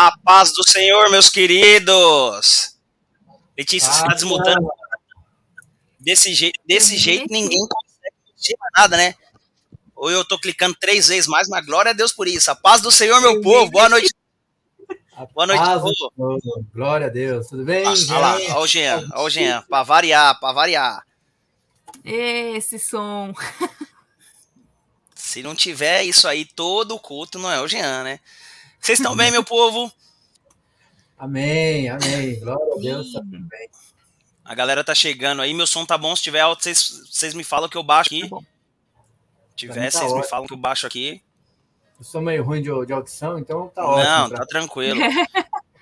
A paz do Senhor, meus queridos. Letícia, você está desmutando. Desse, je desse jeito, ninguém consegue mexer nada, né? Ou eu tô clicando três vezes mais, mas glória a Deus por isso. A paz do Senhor, meu povo. Boa noite. Boa noite, povo. Glória a Deus. Tudo bem? Ah, olha lá, olha o Jean, olha o Jean. Pra variar, pra variar. Esse som. Se não tiver isso aí, todo o culto não é o Jean, né? Vocês estão bem, meu povo? Amém, amém. Glória a Deus, tá tudo bem. A galera tá chegando aí. Meu som tá bom. Se tiver alto, vocês me falam que eu baixo aqui. Tá Se tiver, vocês tá me falam que eu baixo aqui. Eu sou meio ruim de, de audição, então tá ótimo. Não, tá tranquilo.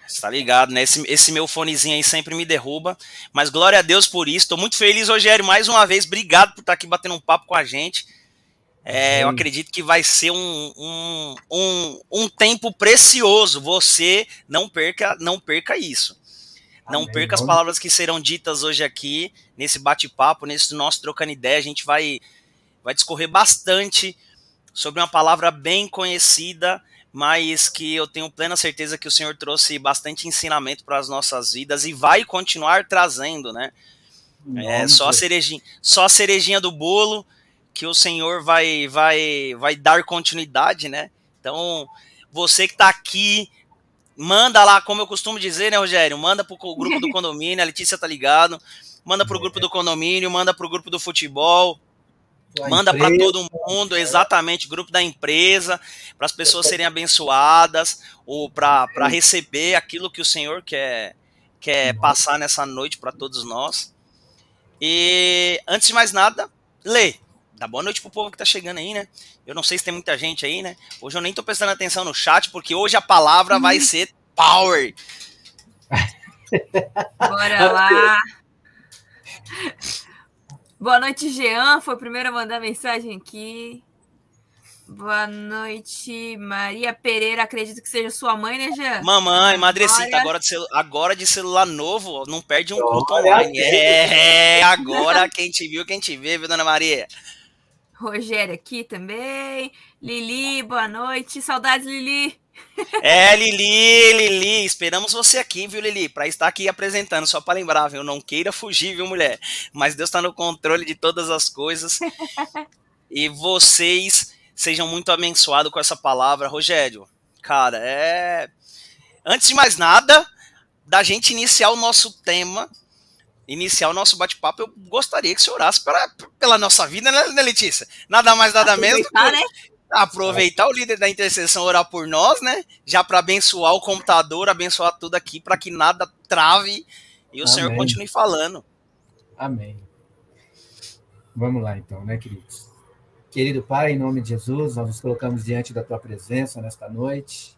Você tá ligado, né? Esse, esse meu fonezinho aí sempre me derruba. Mas glória a Deus por isso. Tô muito feliz, Rogério, mais uma vez. Obrigado por estar aqui batendo um papo com a gente. É, eu acredito que vai ser um, um, um, um, tempo precioso. Você não perca, não perca isso. Não Amém. perca as palavras que serão ditas hoje aqui, nesse bate-papo, nesse nosso trocando ideia. A gente vai, vai discorrer bastante sobre uma palavra bem conhecida, mas que eu tenho plena certeza que o Senhor trouxe bastante ensinamento para as nossas vidas e vai continuar trazendo, né? É, só a cerejinha, só a cerejinha do bolo que o Senhor vai, vai, vai dar continuidade, né? Então, você que está aqui, manda lá, como eu costumo dizer, né, Rogério? Manda pro grupo do condomínio, a Letícia tá ligado. Manda pro grupo do condomínio, manda pro grupo do futebol. manda para todo mundo, exatamente, grupo da empresa, para as pessoas serem abençoadas ou para receber aquilo que o Senhor quer, quer passar nessa noite para todos nós. E antes de mais nada, lê, Dá boa noite pro povo que tá chegando aí, né? Eu não sei se tem muita gente aí, né? Hoje eu nem tô prestando atenção no chat, porque hoje a palavra vai ser power. Bora lá. Boa noite, Jean. Foi o primeiro a mandar mensagem aqui. Boa noite, Maria Pereira. Acredito que seja sua mãe, né, Jean? Mamãe, madrecita, agora de, celu agora de celular novo, não perde um culto online. É, agora quem te viu, quem te vê, viu, dona Maria? Rogério aqui também. Lili, boa noite. Saudades, Lili. É, Lili, Lili, esperamos você aqui, viu, Lili, para estar aqui apresentando, só para lembrar, viu, não queira fugir, viu, mulher, mas Deus está no controle de todas as coisas, e vocês sejam muito abençoados com essa palavra, Rogério, cara, é... Antes de mais nada, da gente iniciar o nosso tema, iniciar o nosso bate-papo, eu gostaria que você orasse pra, pela nossa vida, né, né Letícia? Nada mais, nada menos. Que, né? Aproveitar o líder da intercessão orar por nós, né? Já para abençoar o computador, abençoar tudo aqui, para que nada trave e o Amém. Senhor continue falando. Amém. Vamos lá então, né, queridos? Querido Pai, em nome de Jesus, nós nos colocamos diante da tua presença nesta noite.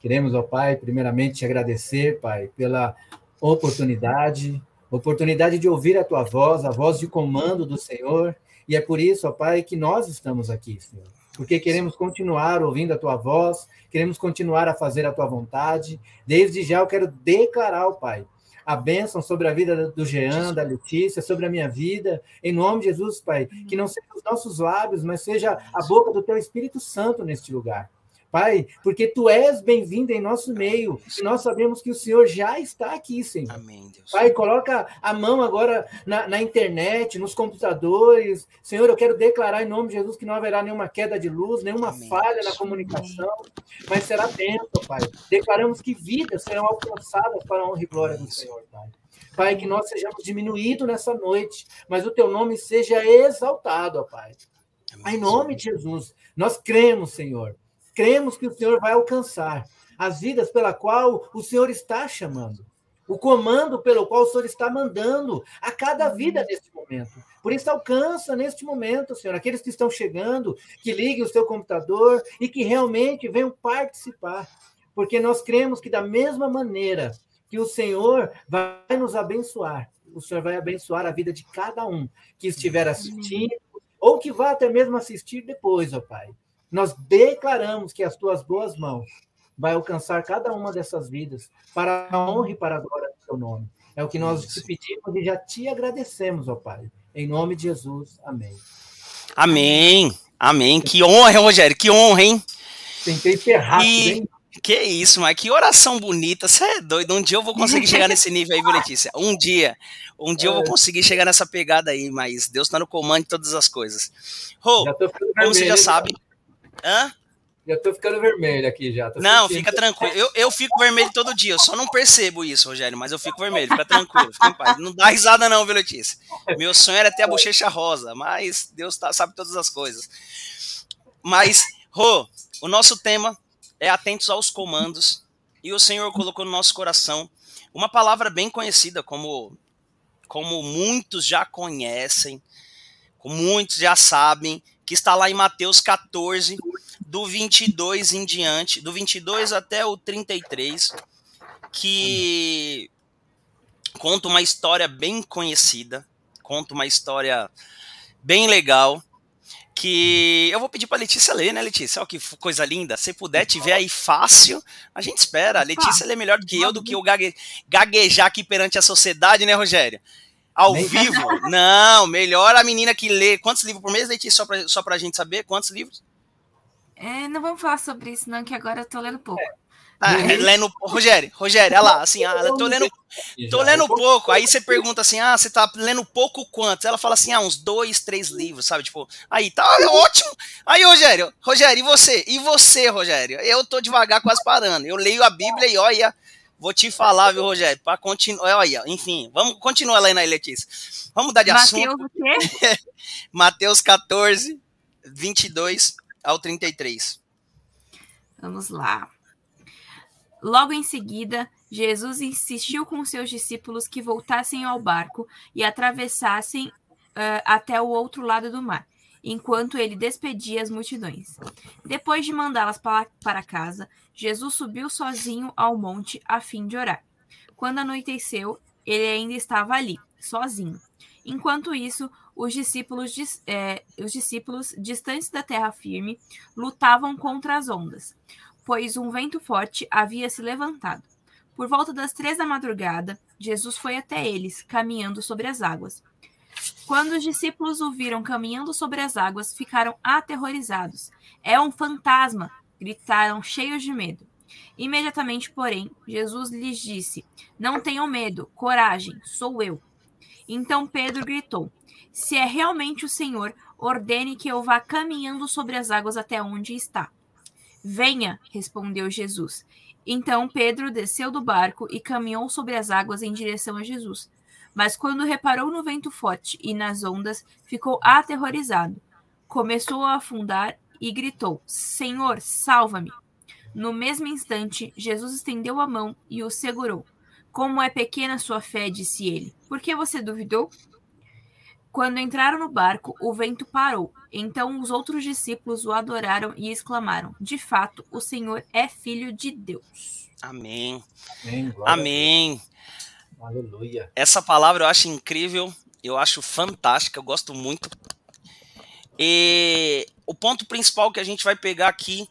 Queremos, ó Pai, primeiramente te agradecer, Pai, pela oportunidade oportunidade de ouvir a tua voz, a voz de comando do Senhor. E é por isso, ó Pai, que nós estamos aqui, Senhor. Porque queremos continuar ouvindo a tua voz, queremos continuar a fazer a tua vontade. Desde já eu quero declarar, ó Pai, a bênção sobre a vida do Jean, da Letícia, sobre a minha vida. Em nome de Jesus, Pai, que não seja os nossos lábios, mas seja a boca do teu Espírito Santo neste lugar. Pai, porque tu és bem-vindo em nosso meio, e nós sabemos que o Senhor já está aqui, Senhor. Amém, Deus. Pai, coloca a mão agora na, na, internet, nos computadores. Senhor, eu quero declarar em nome de Jesus que não haverá nenhuma queda de luz, nenhuma Amém, falha na comunicação, mas será bênção, Pai. Declaramos que vidas serão alcançadas para a honra e glória do Senhor, Pai. Pai, que nós sejamos diminuídos nessa noite, mas o teu nome seja exaltado, ó Pai. Em nome de Jesus, nós cremos, Senhor cremos que o Senhor vai alcançar as vidas pela qual o Senhor está chamando, o comando pelo qual o Senhor está mandando a cada vida nesse momento. Por isso, alcança neste momento, Senhor, aqueles que estão chegando, que liguem o seu computador e que realmente venham participar, porque nós cremos que, da mesma maneira que o Senhor vai nos abençoar, o Senhor vai abençoar a vida de cada um que estiver assistindo, ou que vá até mesmo assistir depois, ó Pai. Nós declaramos que as tuas boas mãos vai alcançar cada uma dessas vidas para a honra e para a glória do teu nome. É o que nós te pedimos e já te agradecemos, ó Pai. Em nome de Jesus. Amém. Amém. Amém. Que honra, Rogério. Que honra, hein? Tentei ser rápido, e... hein? Que isso, mas que oração bonita. Você é doido. Um dia eu vou conseguir chegar nesse nível aí, viu, Letícia? Um dia. Um dia eu vou é. conseguir chegar nessa pegada aí, mas Deus tá no comando de todas as coisas. Rô, como você já sabe. Hã? Já tô ficando vermelho aqui já. não, fica tranquilo. Eu, eu fico vermelho todo dia. Eu só não percebo isso, Rogério, mas eu fico vermelho. Fica tranquilo, fica em paz. Não dá risada, não, viu, Letícia? Meu sonho era ter a bochecha rosa, mas Deus tá, sabe todas as coisas. Mas, Rô, o nosso tema é atentos aos comandos. E o Senhor colocou no nosso coração uma palavra bem conhecida, como, como muitos já conhecem, como muitos já sabem, que está lá em Mateus 14, do 22 em diante, do 22 até o 33, que conta uma história bem conhecida, conta uma história bem legal, que eu vou pedir para Letícia ler, né, Letícia? Olha que coisa linda. Se puder, tiver aí fácil, a gente espera. A Letícia lê melhor do que eu, do que eu gague, gaguejar aqui perante a sociedade, né, Rogério? Ao Nem vivo? Não, melhor a menina que lê. Quantos livros por mês, Letícia? Só pra, só pra gente saber, quantos livros? É, não vamos falar sobre isso, não, que agora eu tô lendo pouco. É. Ah, é, lendo. Rogério, Rogério, olha lá, assim, ah, tô lendo, tô lendo pouco. Aí você pergunta assim, ah, você tá lendo pouco quanto? Ela fala assim, ah, uns dois, três livros, sabe? Tipo, aí tá ótimo. Aí, Rogério, Rogério, e você? E você, Rogério? Eu tô devagar, quase parando. Eu leio a Bíblia e olha, vou te falar, viu, Rogério? Pra continuar, olha, enfim, vamos continuar lendo aí, Letícia. Vamos mudar de Mateus assunto. O quê? Mateus 14, 22 ao 33. Vamos lá. Logo em seguida, Jesus insistiu com seus discípulos que voltassem ao barco e atravessassem uh, até o outro lado do mar, enquanto ele despedia as multidões. Depois de mandá-las para, casa, Jesus subiu sozinho ao monte a fim de orar. Quando anoiteceu, ele ainda estava ali, sozinho. Enquanto isso, os discípulos, é, os discípulos distantes da terra firme lutavam contra as ondas pois um vento forte havia se levantado. Por volta das três da madrugada, Jesus foi até eles, caminhando sobre as águas. Quando os discípulos o viram caminhando sobre as águas, ficaram aterrorizados. É um fantasma! gritaram, cheios de medo. Imediatamente, porém, Jesus lhes disse: Não tenham medo, coragem, sou eu. Então Pedro gritou: Se é realmente o Senhor, ordene que eu vá caminhando sobre as águas até onde está. Venha, respondeu Jesus. Então Pedro desceu do barco e caminhou sobre as águas em direção a Jesus. Mas quando reparou no vento forte e nas ondas, ficou aterrorizado. Começou a afundar e gritou: Senhor, salva-me! No mesmo instante, Jesus estendeu a mão e o segurou. Como é pequena sua fé, disse ele. Por que você duvidou? Quando entraram no barco, o vento parou. Então os outros discípulos o adoraram e exclamaram: De fato, o Senhor é filho de Deus. Amém. Amém. Amém. Aleluia. Essa palavra eu acho incrível, eu acho fantástica, eu gosto muito. E o ponto principal que a gente vai pegar aqui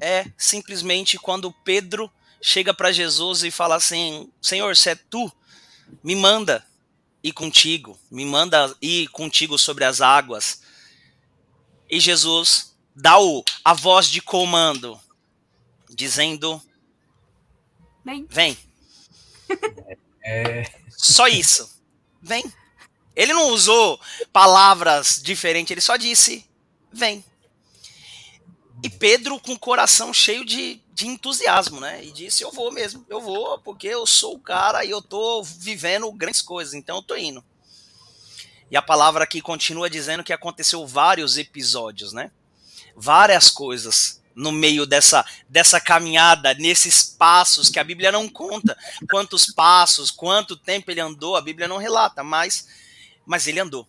é simplesmente quando Pedro chega para Jesus e fala assim: Senhor, se é tu, me manda ir contigo, me manda ir contigo sobre as águas. E Jesus dá o, a voz de comando, dizendo: Vem. Vem. É... Só isso. Vem. Ele não usou palavras diferentes, ele só disse: Vem. E Pedro, com o coração cheio de, de entusiasmo, né? E disse: Eu vou mesmo, eu vou, porque eu sou o cara e eu tô vivendo grandes coisas, então eu tô indo. E a palavra aqui continua dizendo que aconteceu vários episódios, né? Várias coisas no meio dessa, dessa caminhada, nesses passos que a Bíblia não conta. Quantos passos, quanto tempo ele andou, a Bíblia não relata, mas, mas ele andou.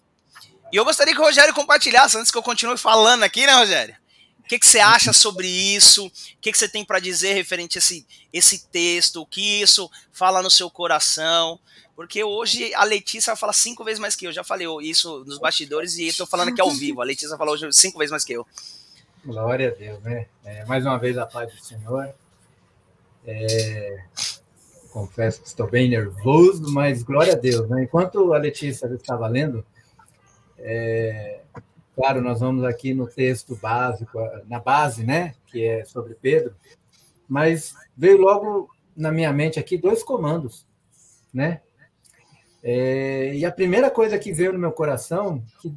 E eu gostaria que o Rogério compartilhasse, antes que eu continue falando aqui, né, Rogério? O que, que você acha sobre isso? O que, que você tem para dizer referente a esse, esse texto? O que isso fala no seu coração? Porque hoje a Letícia fala cinco vezes mais que eu. Já falei isso nos bastidores e estou falando aqui ao vivo. A Letícia falou hoje cinco vezes mais que eu. Glória a Deus, né? É, mais uma vez a paz do Senhor. É, confesso que estou bem nervoso, mas glória a Deus, né? Enquanto a Letícia estava lendo, é, Claro, nós vamos aqui no texto básico, na base, né, que é sobre Pedro, mas veio logo na minha mente aqui dois comandos, né? É, e a primeira coisa que veio no meu coração, que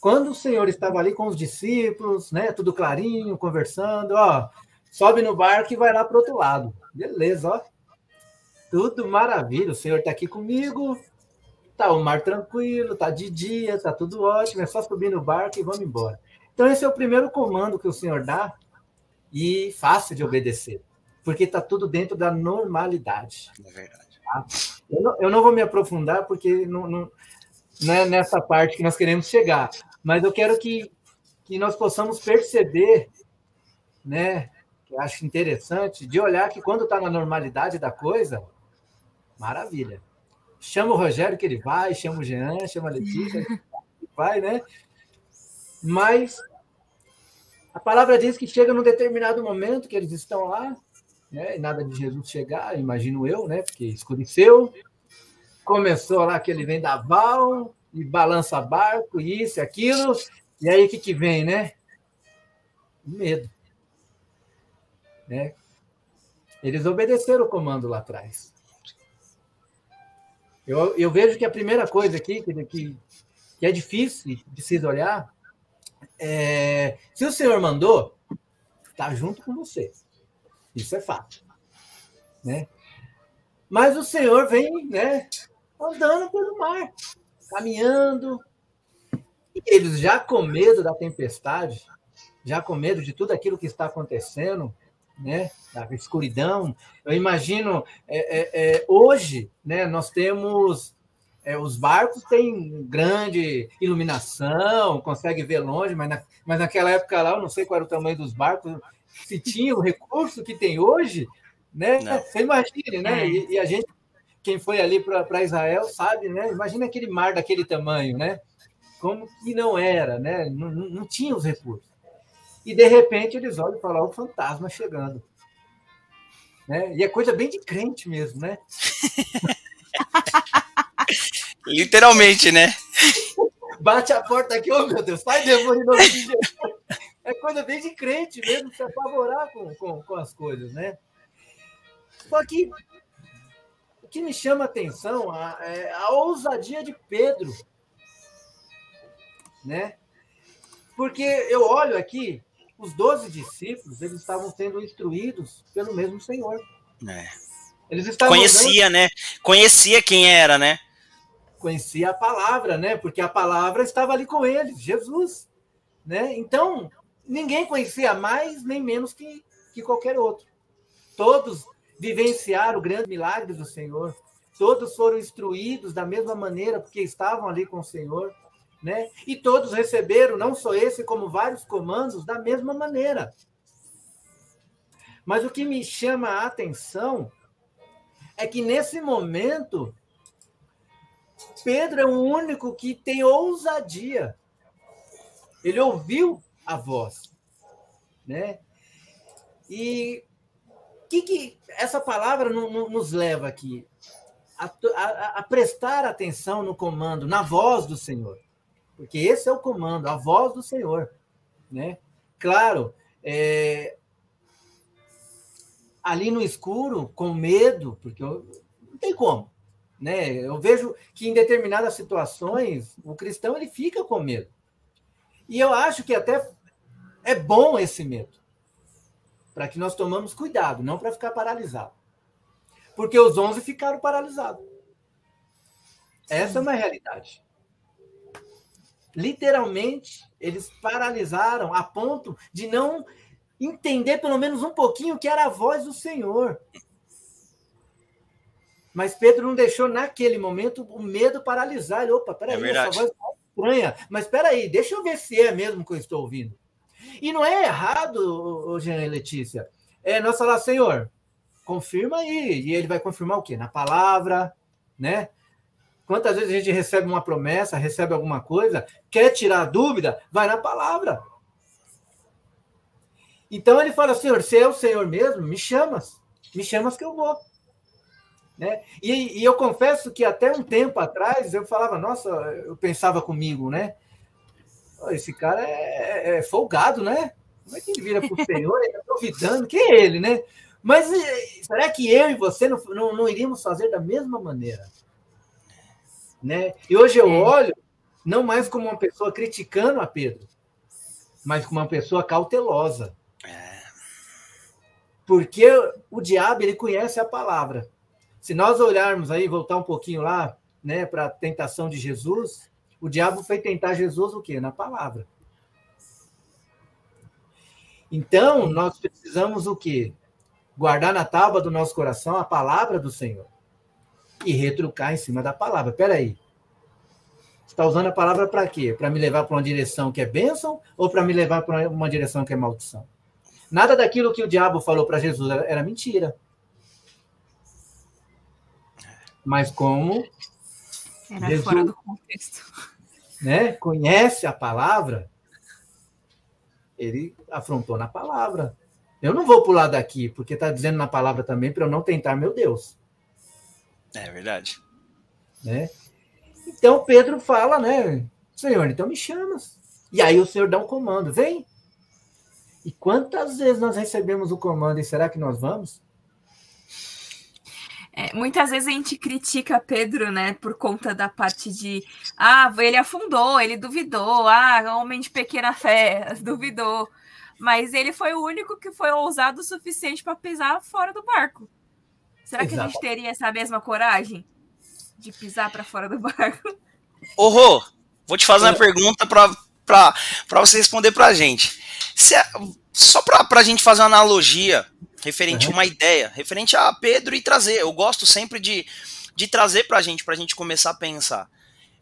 quando o Senhor estava ali com os discípulos, né, tudo clarinho, conversando, ó, sobe no barco e vai lá para outro lado. Beleza, ó. Tudo maravilha, o Senhor está aqui comigo, tá o mar tranquilo, tá de dia, tá tudo ótimo, é só subir no barco e vamos embora. Então esse é o primeiro comando que o Senhor dá e fácil de obedecer, porque está tudo dentro da normalidade. É verdade. Tá? Eu, não, eu, não, vou me aprofundar porque não, não, não é nessa parte que nós queremos chegar, mas eu quero que, que nós possamos perceber, né? Que eu acho interessante, de olhar que quando está na normalidade da coisa, maravilha. Chama o Rogério que ele vai, chama o Jean, chama a Letícia, vai, né? Mas a palavra diz que chega num determinado momento que eles estão lá, né? E nada de Jesus chegar, imagino eu, né? Porque escureceu. Começou lá aquele vendaval e balança barco, isso, aquilo. E aí o que, que vem, né? Medo. Né? Eles obedeceram o comando lá atrás. Eu, eu vejo que a primeira coisa aqui que, que, que é difícil de se olhar é, se o Senhor mandou, está junto com você. Isso é fato. Né? Mas o Senhor vem né, andando pelo mar, caminhando. E eles já com medo da tempestade, já com medo de tudo aquilo que está acontecendo, né, da escuridão. Eu imagino, é, é, é, hoje, né, nós temos é, os barcos têm grande iluminação, consegue ver longe, mas, na, mas naquela época lá, eu não sei qual era o tamanho dos barcos, se tinha o recurso que tem hoje, né? Não. Você imagine, né? E, e, a gente, quem foi ali para Israel, sabe, né? Imagina aquele mar daquele tamanho, né? Como que não era, né? Não, não, não tinha os recursos. E de repente eles olham e falam: o fantasma chegando. Né? E é coisa bem de crente mesmo, né? Literalmente, né? Bate a porta aqui, oh meu Deus, sai demônio nome de Jesus. É coisa bem de crente mesmo, se apavorar com, com, com as coisas, né? Só que que me chama a atenção é a ousadia de Pedro, né? Porque eu olho aqui, os doze discípulos, eles estavam sendo instruídos pelo mesmo Senhor. É. Eles estavam Conhecia, né? Conhecia quem era, né? conhecia a palavra, né? Porque a palavra estava ali com eles, Jesus, né? Então, ninguém conhecia mais nem menos que, que qualquer outro. Todos vivenciaram o grande milagre do Senhor. Todos foram instruídos da mesma maneira porque estavam ali com o Senhor, né? E todos receberam não só esse como vários comandos da mesma maneira. Mas o que me chama a atenção é que nesse momento Pedro é o único que tem ousadia. Ele ouviu a voz, né? E que que essa palavra nos leva aqui a, a, a prestar atenção no comando, na voz do Senhor, porque esse é o comando, a voz do Senhor, né? Claro, é, ali no escuro, com medo, porque eu, não tem como. Né? Eu vejo que em determinadas situações o cristão ele fica com medo. E eu acho que até é bom esse medo, para que nós tomamos cuidado, não para ficar paralisado. Porque os 11 ficaram paralisados. Essa é uma realidade. Literalmente, eles paralisaram a ponto de não entender pelo menos um pouquinho que era a voz do Senhor. Mas Pedro não deixou naquele momento o medo paralisar. Ele, opa, peraí, é essa voz é estranha. Mas peraí, deixa eu ver se é mesmo que eu estou ouvindo. E não é errado, Jean e Letícia, é nós falar, Senhor, confirma aí. E ele vai confirmar o quê? Na palavra, né? Quantas vezes a gente recebe uma promessa, recebe alguma coisa, quer tirar a dúvida, vai na palavra. Então ele fala, Senhor, se é o Senhor mesmo, me chamas. Me chamas que eu vou. Né? E, e, eu confesso que até um tempo atrás eu falava, nossa, eu pensava comigo, né? Esse cara é, é, é folgado, né? Como é que ele vira para o Senhor? Ele está duvidando. Quem é ele, né? Mas será que eu e você não, não, não iríamos fazer da mesma maneira? Né? E hoje eu é. olho não mais como uma pessoa criticando a Pedro, mas como uma pessoa cautelosa. É. Porque o diabo ele conhece a palavra. Se nós olharmos aí, voltar um pouquinho lá, né, para a tentação de Jesus, o diabo foi tentar Jesus o quê? Na palavra. Então, nós precisamos o quê? Guardar na tábua do nosso coração a palavra do Senhor. E retrucar em cima da palavra. Peraí. Você está usando a palavra para quê? Para me levar para uma direção que é bênção ou para me levar para uma direção que é maldição? Nada daquilo que o diabo falou para Jesus era mentira. Mas como era Jesus, fora do contexto. Né, conhece a palavra, ele afrontou na palavra. Eu não vou pular daqui, porque está dizendo na palavra também para eu não tentar meu Deus. É verdade. Né? Então Pedro fala, né? Senhor, então me chamas. E aí o Senhor dá um comando, vem. E quantas vezes nós recebemos o comando e será que nós vamos? É, muitas vezes a gente critica Pedro, né, por conta da parte de ah, ele afundou, ele duvidou, ah, homem de pequena fé, duvidou. Mas ele foi o único que foi ousado o suficiente para pisar fora do barco. Será Exato. que a gente teria essa mesma coragem de pisar para fora do barco? Ô, Rô, vou te fazer uma pergunta para você responder para a gente. Se, só para a gente fazer uma analogia referente uhum. a uma ideia, referente a Pedro e trazer. Eu gosto sempre de, de trazer para a gente, para a gente começar a pensar.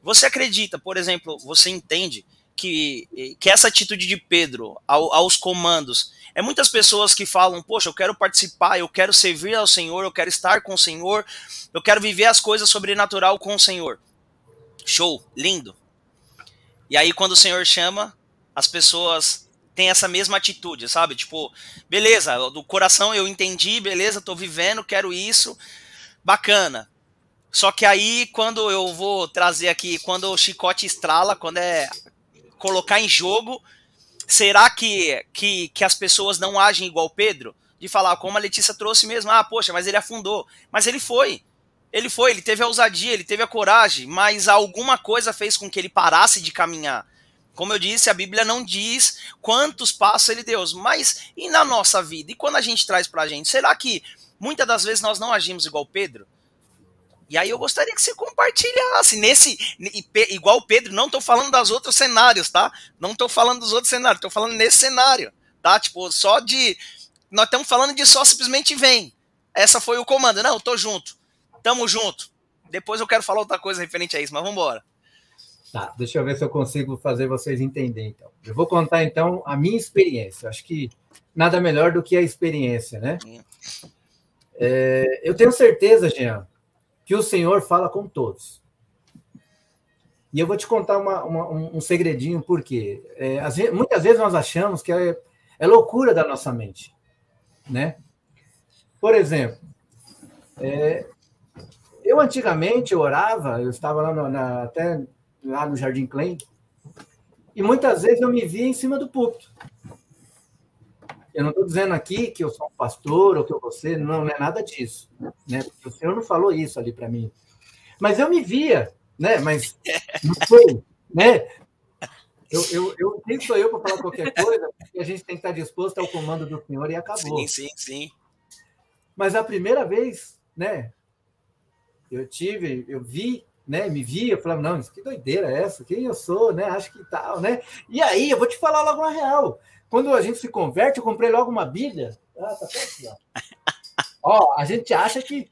Você acredita, por exemplo, você entende que, que essa atitude de Pedro ao, aos comandos é muitas pessoas que falam, poxa, eu quero participar, eu quero servir ao Senhor, eu quero estar com o Senhor, eu quero viver as coisas sobrenatural com o Senhor. Show, lindo. E aí quando o Senhor chama, as pessoas tem essa mesma atitude, sabe? Tipo, beleza, do coração eu entendi, beleza, tô vivendo, quero isso, bacana. Só que aí, quando eu vou trazer aqui, quando o chicote estrala, quando é colocar em jogo, será que, que, que as pessoas não agem igual Pedro? De falar, como a Letícia trouxe mesmo, ah, poxa, mas ele afundou. Mas ele foi. Ele foi, ele teve a ousadia, ele teve a coragem, mas alguma coisa fez com que ele parasse de caminhar. Como eu disse, a Bíblia não diz quantos passos ele deu, mas e na nossa vida? E quando a gente traz para a gente? Será que muitas das vezes nós não agimos igual Pedro? E aí eu gostaria que você compartilhasse nesse igual Pedro, não estou falando das outros cenários, tá? Não estou falando dos outros cenários, estou falando nesse cenário, tá? Tipo, só de nós estamos falando de só simplesmente vem. Essa foi o comando. Não, tô junto. Tamo junto. Depois eu quero falar outra coisa referente a isso, mas vamos embora. Tá, deixa eu ver se eu consigo fazer vocês entenderem, então. Eu vou contar, então, a minha experiência. Acho que nada melhor do que a experiência, né? É, eu tenho certeza, Jean, que o Senhor fala com todos. E eu vou te contar uma, uma, um segredinho, porque é, vezes, muitas vezes nós achamos que é, é, loucura da nossa mente, né? Por exemplo, é, eu antigamente orava, eu estava lá no, na, até lá no Jardim Klein, e muitas vezes eu me via em cima do púlpito. Eu não estou dizendo aqui que eu sou um pastor ou que eu ser, não, não é nada disso. Né? o Senhor não falou isso ali para mim. Mas eu me via, né? Mas não foi, né? Eu, eu, eu, quem sou eu para falar qualquer coisa? Porque a gente tem que estar disposto ao comando do Senhor e acabou. Sim, sim, sim. Mas a primeira vez, né? Eu tive, eu vi né, me via, eu falava, não, que doideira é essa? Quem eu sou, né? Acho que tal, né? E aí, eu vou te falar logo uma real. Quando a gente se converte, eu comprei logo uma Bíblia. Ah, tá aqui, ó. ó, a gente acha que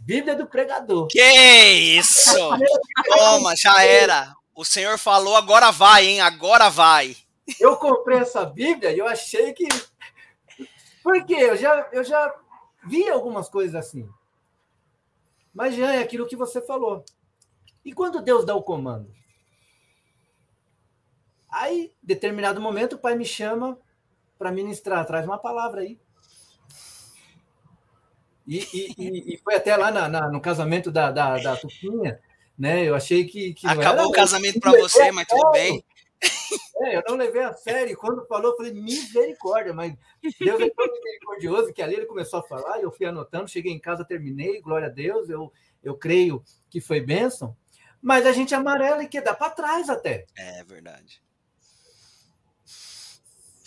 Bíblia é do pregador. Que isso! Toma, já era. O senhor falou, agora vai, hein? Agora vai. Eu comprei essa Bíblia e eu achei que. Por quê? Eu já, eu já vi algumas coisas assim. Mas já é aquilo que você falou. E quando Deus dá o comando? Aí, em determinado momento, o pai me chama para ministrar, traz uma palavra aí. E, e, e foi até lá na, na, no casamento da, da, da Tufinha, né? Eu achei que. que Acabou o casamento para você, mas tudo bem. É, eu não levei a sério. Quando falou, eu falei, misericórdia, mas Deus é tão misericordioso que ali ele começou a falar, eu fui anotando, cheguei em casa, terminei, glória a Deus, eu, eu creio que foi bênção. Mas a gente amarela e quer dar para trás até. É verdade.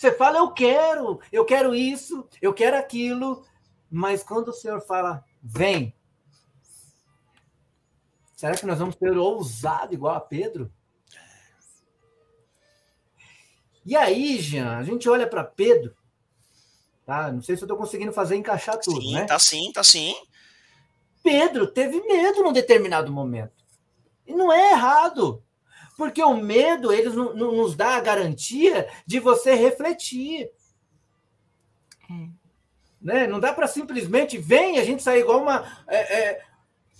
Você fala, eu quero, eu quero isso, eu quero aquilo, mas quando o Senhor fala, vem, será que nós vamos ser ousado igual a Pedro? E aí, Jean, a gente olha para Pedro, tá? Não sei se eu estou conseguindo fazer encaixar tudo, sim, né? Tá sim, tá sim. Pedro teve medo num determinado momento. E não é errado. Porque o medo, ele não, não nos dá a garantia de você refletir. É. Né? Não dá para simplesmente, vem, a gente sair igual uma, é, é,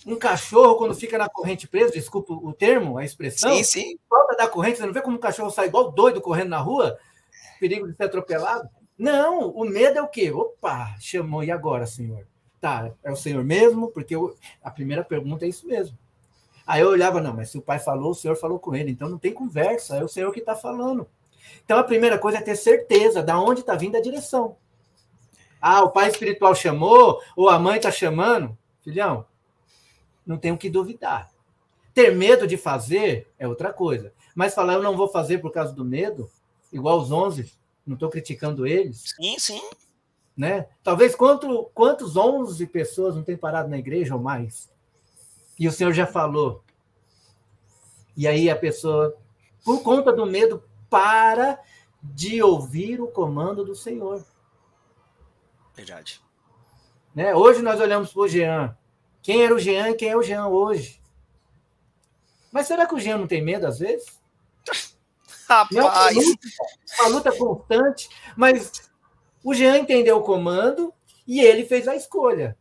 um cachorro quando fica na corrente preso, desculpa o termo, a expressão. Sim, sim. Falta da corrente, você não vê como um cachorro sai igual doido correndo na rua? Perigo de ser atropelado? Não, o medo é o quê? Opa, chamou, e agora, senhor? Tá, é o senhor mesmo? Porque eu, a primeira pergunta é isso mesmo. Aí eu olhava, não, mas se o pai falou, o senhor falou com ele, então não tem conversa, é o senhor que está falando. Então a primeira coisa é ter certeza da onde está vindo a direção. Ah, o pai espiritual chamou, ou a mãe está chamando. Filhão, não tenho que duvidar. Ter medo de fazer é outra coisa. Mas falar eu não vou fazer por causa do medo, igual os 11, não estou criticando eles. Sim, sim. Né? Talvez quanto, quantos 11 pessoas não têm parado na igreja ou mais? E o Senhor já falou. E aí a pessoa, por conta do medo, para de ouvir o comando do Senhor. Verdade. Né? Hoje nós olhamos para o Jean. Quem era o Jean e quem é o Jean hoje? Mas será que o Jean não tem medo às vezes? Rapaz! É uma luta, uma luta constante, mas o Jean entendeu o comando e ele fez a escolha.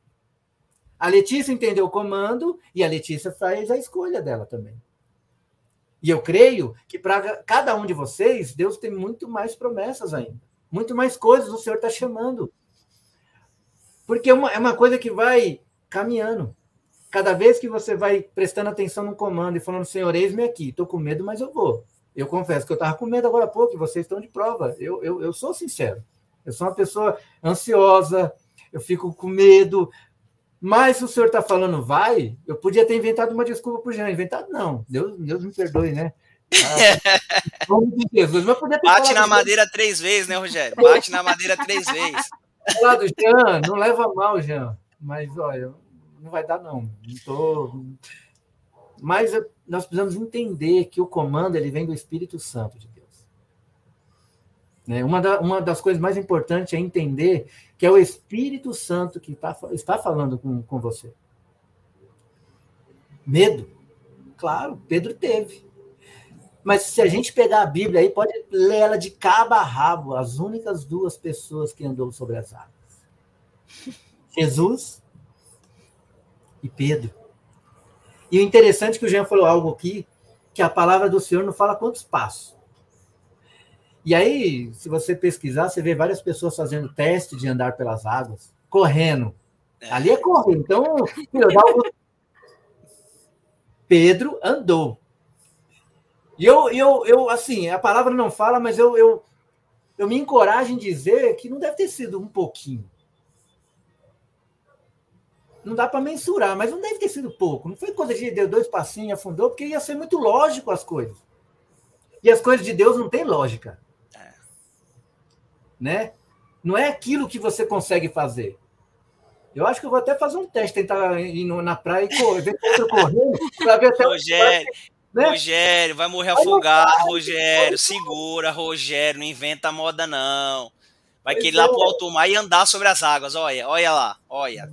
A Letícia entendeu o comando e a Letícia faz a escolha dela também. E eu creio que para cada um de vocês, Deus tem muito mais promessas ainda. Muito mais coisas o Senhor está chamando. Porque é uma, é uma coisa que vai caminhando. Cada vez que você vai prestando atenção no comando e falando, Senhor, eis-me aqui, estou com medo, mas eu vou. Eu confesso que eu estava com medo agora há pouco, e vocês estão de prova. Eu, eu, eu sou sincero. Eu sou uma pessoa ansiosa, eu fico com medo, mas se o senhor está falando vai, eu podia ter inventado uma desculpa para o Jean. Inventado não. Deus, Deus me perdoe, né? Ah, de Jesus, mas podia ter Bate na madeira Jean. três vezes, né, Rogério? Bate na madeira três vezes. Do Jean, não leva mal, Jean. Mas, olha, não vai dar, não. Não tô... Mas nós precisamos entender que o comando ele vem do Espírito Santo de Deus. Né? Uma, da, uma das coisas mais importantes é entender que é o Espírito Santo que tá, está falando com, com você. Medo? Claro, Pedro teve. Mas se a gente pegar a Bíblia aí, pode ler ela de cabo a rabo, as únicas duas pessoas que andou sobre as águas. Jesus e Pedro. E o interessante é que o Jean falou algo aqui, que a palavra do Senhor não fala quantos passos. E aí, se você pesquisar, você vê várias pessoas fazendo teste de andar pelas águas, correndo. É. Ali é correr. Então, Pedro andou. E eu, eu, eu, assim, a palavra não fala, mas eu, eu, eu me encorajo em dizer que não deve ter sido um pouquinho. Não dá para mensurar, mas não deve ter sido pouco. Não foi coisa de deu dois passinhos e afundou, porque ia ser muito lógico as coisas. E as coisas de Deus não têm lógica né? Não é aquilo que você consegue fazer. Eu acho que eu vou até fazer um teste, tentar ir na praia e correr, ver outro correndo, para ver até Rogério, né? Rogério, vai morrer afogado, Rogério, segura, Rogério, não inventa moda, não. Vai querer ir lá é. pro alto mar e andar sobre as águas, olha, olha lá, olha.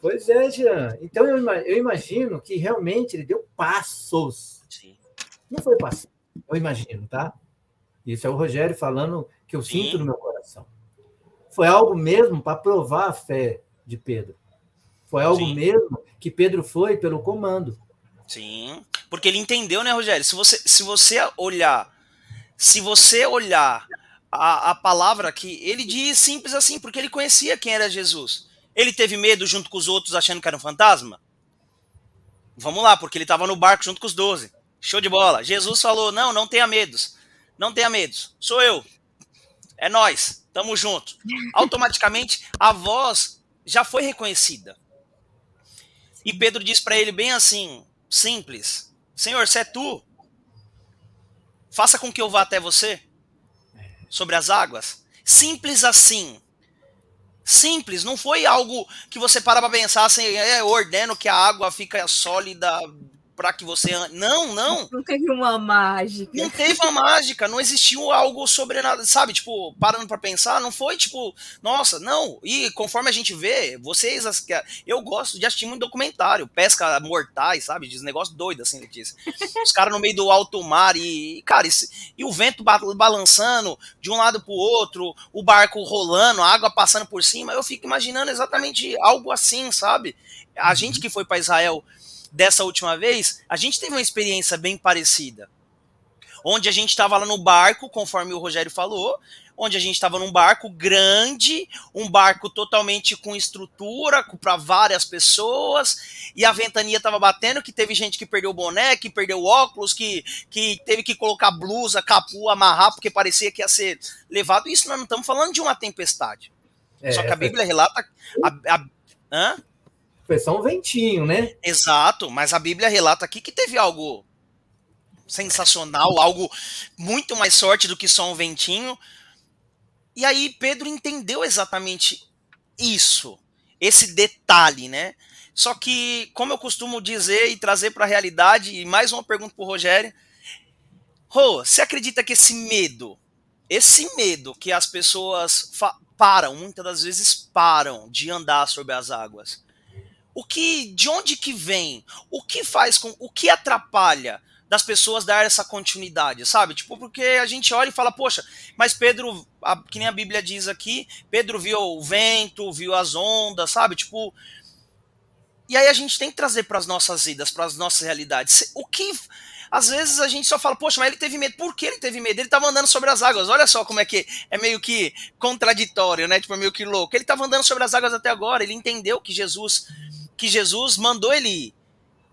Pois é, Jean. Então eu, eu imagino que realmente ele deu passos. Sim. Não foi passo, eu imagino, tá? Isso é o Rogério falando que eu Sim. sinto no meu coração. Foi algo mesmo para provar a fé de Pedro. Foi algo Sim. mesmo que Pedro foi pelo comando. Sim, porque ele entendeu, né, Rogério? Se você, se você olhar, se você olhar a, a palavra que ele diz simples assim, porque ele conhecia quem era Jesus. Ele teve medo junto com os outros achando que era um fantasma? Vamos lá, porque ele estava no barco junto com os doze. Show de bola. Jesus falou: não, não tenha medos. Não tenha medo, sou eu. É nós, tamo junto. Automaticamente a voz já foi reconhecida. E Pedro diz para ele bem assim, simples: Senhor, se é tu, faça com que eu vá até você sobre as águas. Simples assim. Simples, não foi algo que você para para pensar assim, é, ordeno que a água fica sólida para que você. Não, não. Não teve uma mágica. Não teve uma mágica, não existiu algo sobrenatural, sabe? Tipo, parando para pensar, não foi tipo, nossa, não. E conforme a gente vê, vocês. Eu gosto de assistir muito documentário, pesca mortais, sabe? Diz negócio doido, assim, Letícia. Os caras no meio do alto mar e, cara, esse, e o vento balançando de um lado pro outro, o barco rolando, a água passando por cima. Eu fico imaginando exatamente algo assim, sabe? A uhum. gente que foi para Israel dessa última vez, a gente teve uma experiência bem parecida. Onde a gente estava lá no barco, conforme o Rogério falou, onde a gente estava num barco grande, um barco totalmente com estrutura para várias pessoas, e a ventania estava batendo, que teve gente que perdeu o boné, que perdeu o óculos, que, que teve que colocar blusa, capu, amarrar, porque parecia que ia ser levado. Isso nós não estamos falando de uma tempestade. É, Só que a Bíblia relata. A, a, hã? Foi só um ventinho, né? Exato, mas a Bíblia relata aqui que teve algo sensacional, algo muito mais sorte do que só um ventinho. E aí Pedro entendeu exatamente isso, esse detalhe, né? Só que, como eu costumo dizer e trazer para a realidade, e mais uma pergunta para o Rogério. Rô, você acredita que esse medo, esse medo que as pessoas param, muitas das vezes param de andar sobre as águas, o que, de onde que vem? O que faz com, o que atrapalha das pessoas dar essa continuidade, sabe? Tipo, porque a gente olha e fala, poxa, mas Pedro, a, que nem a Bíblia diz aqui, Pedro viu o vento, viu as ondas, sabe? Tipo, e aí a gente tem que trazer para as nossas vidas, para as nossas realidades. O que às vezes a gente só fala, poxa, mas ele teve medo. Por que ele teve medo? Ele estava andando sobre as águas. Olha só como é que é meio que contraditório, né? Tipo, é meio que louco. Ele estava andando sobre as águas até agora. Ele entendeu que Jesus que Jesus mandou ele ir.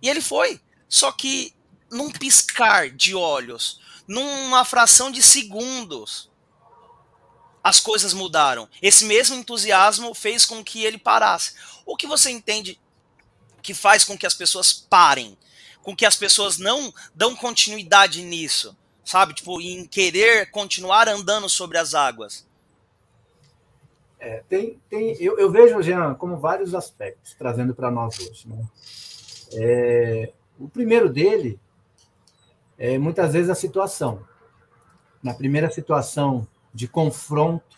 E ele foi. Só que num piscar de olhos, numa fração de segundos, as coisas mudaram. Esse mesmo entusiasmo fez com que ele parasse. O que você entende que faz com que as pessoas parem? Com que as pessoas não dão continuidade nisso? Sabe? Tipo, em querer continuar andando sobre as águas. É, tem, tem, eu, eu, vejo, Jean, como vários aspectos, trazendo para nós hoje. Né? É, o primeiro dele é muitas vezes a situação. Na primeira situação de confronto,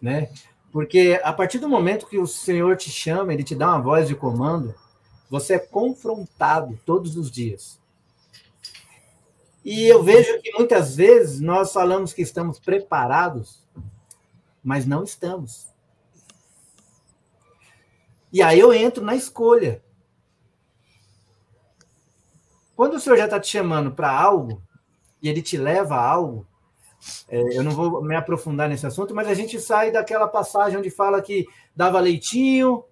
né? Porque a partir do momento que o Senhor te chama, ele te dá uma voz de comando, você é confrontado todos os dias. E eu vejo que muitas vezes nós falamos que estamos preparados mas não estamos. E aí eu entro na escolha. Quando o Senhor já está te chamando para algo, e ele te leva a algo, é, eu não vou me aprofundar nesse assunto, mas a gente sai daquela passagem onde fala que dava leitinho,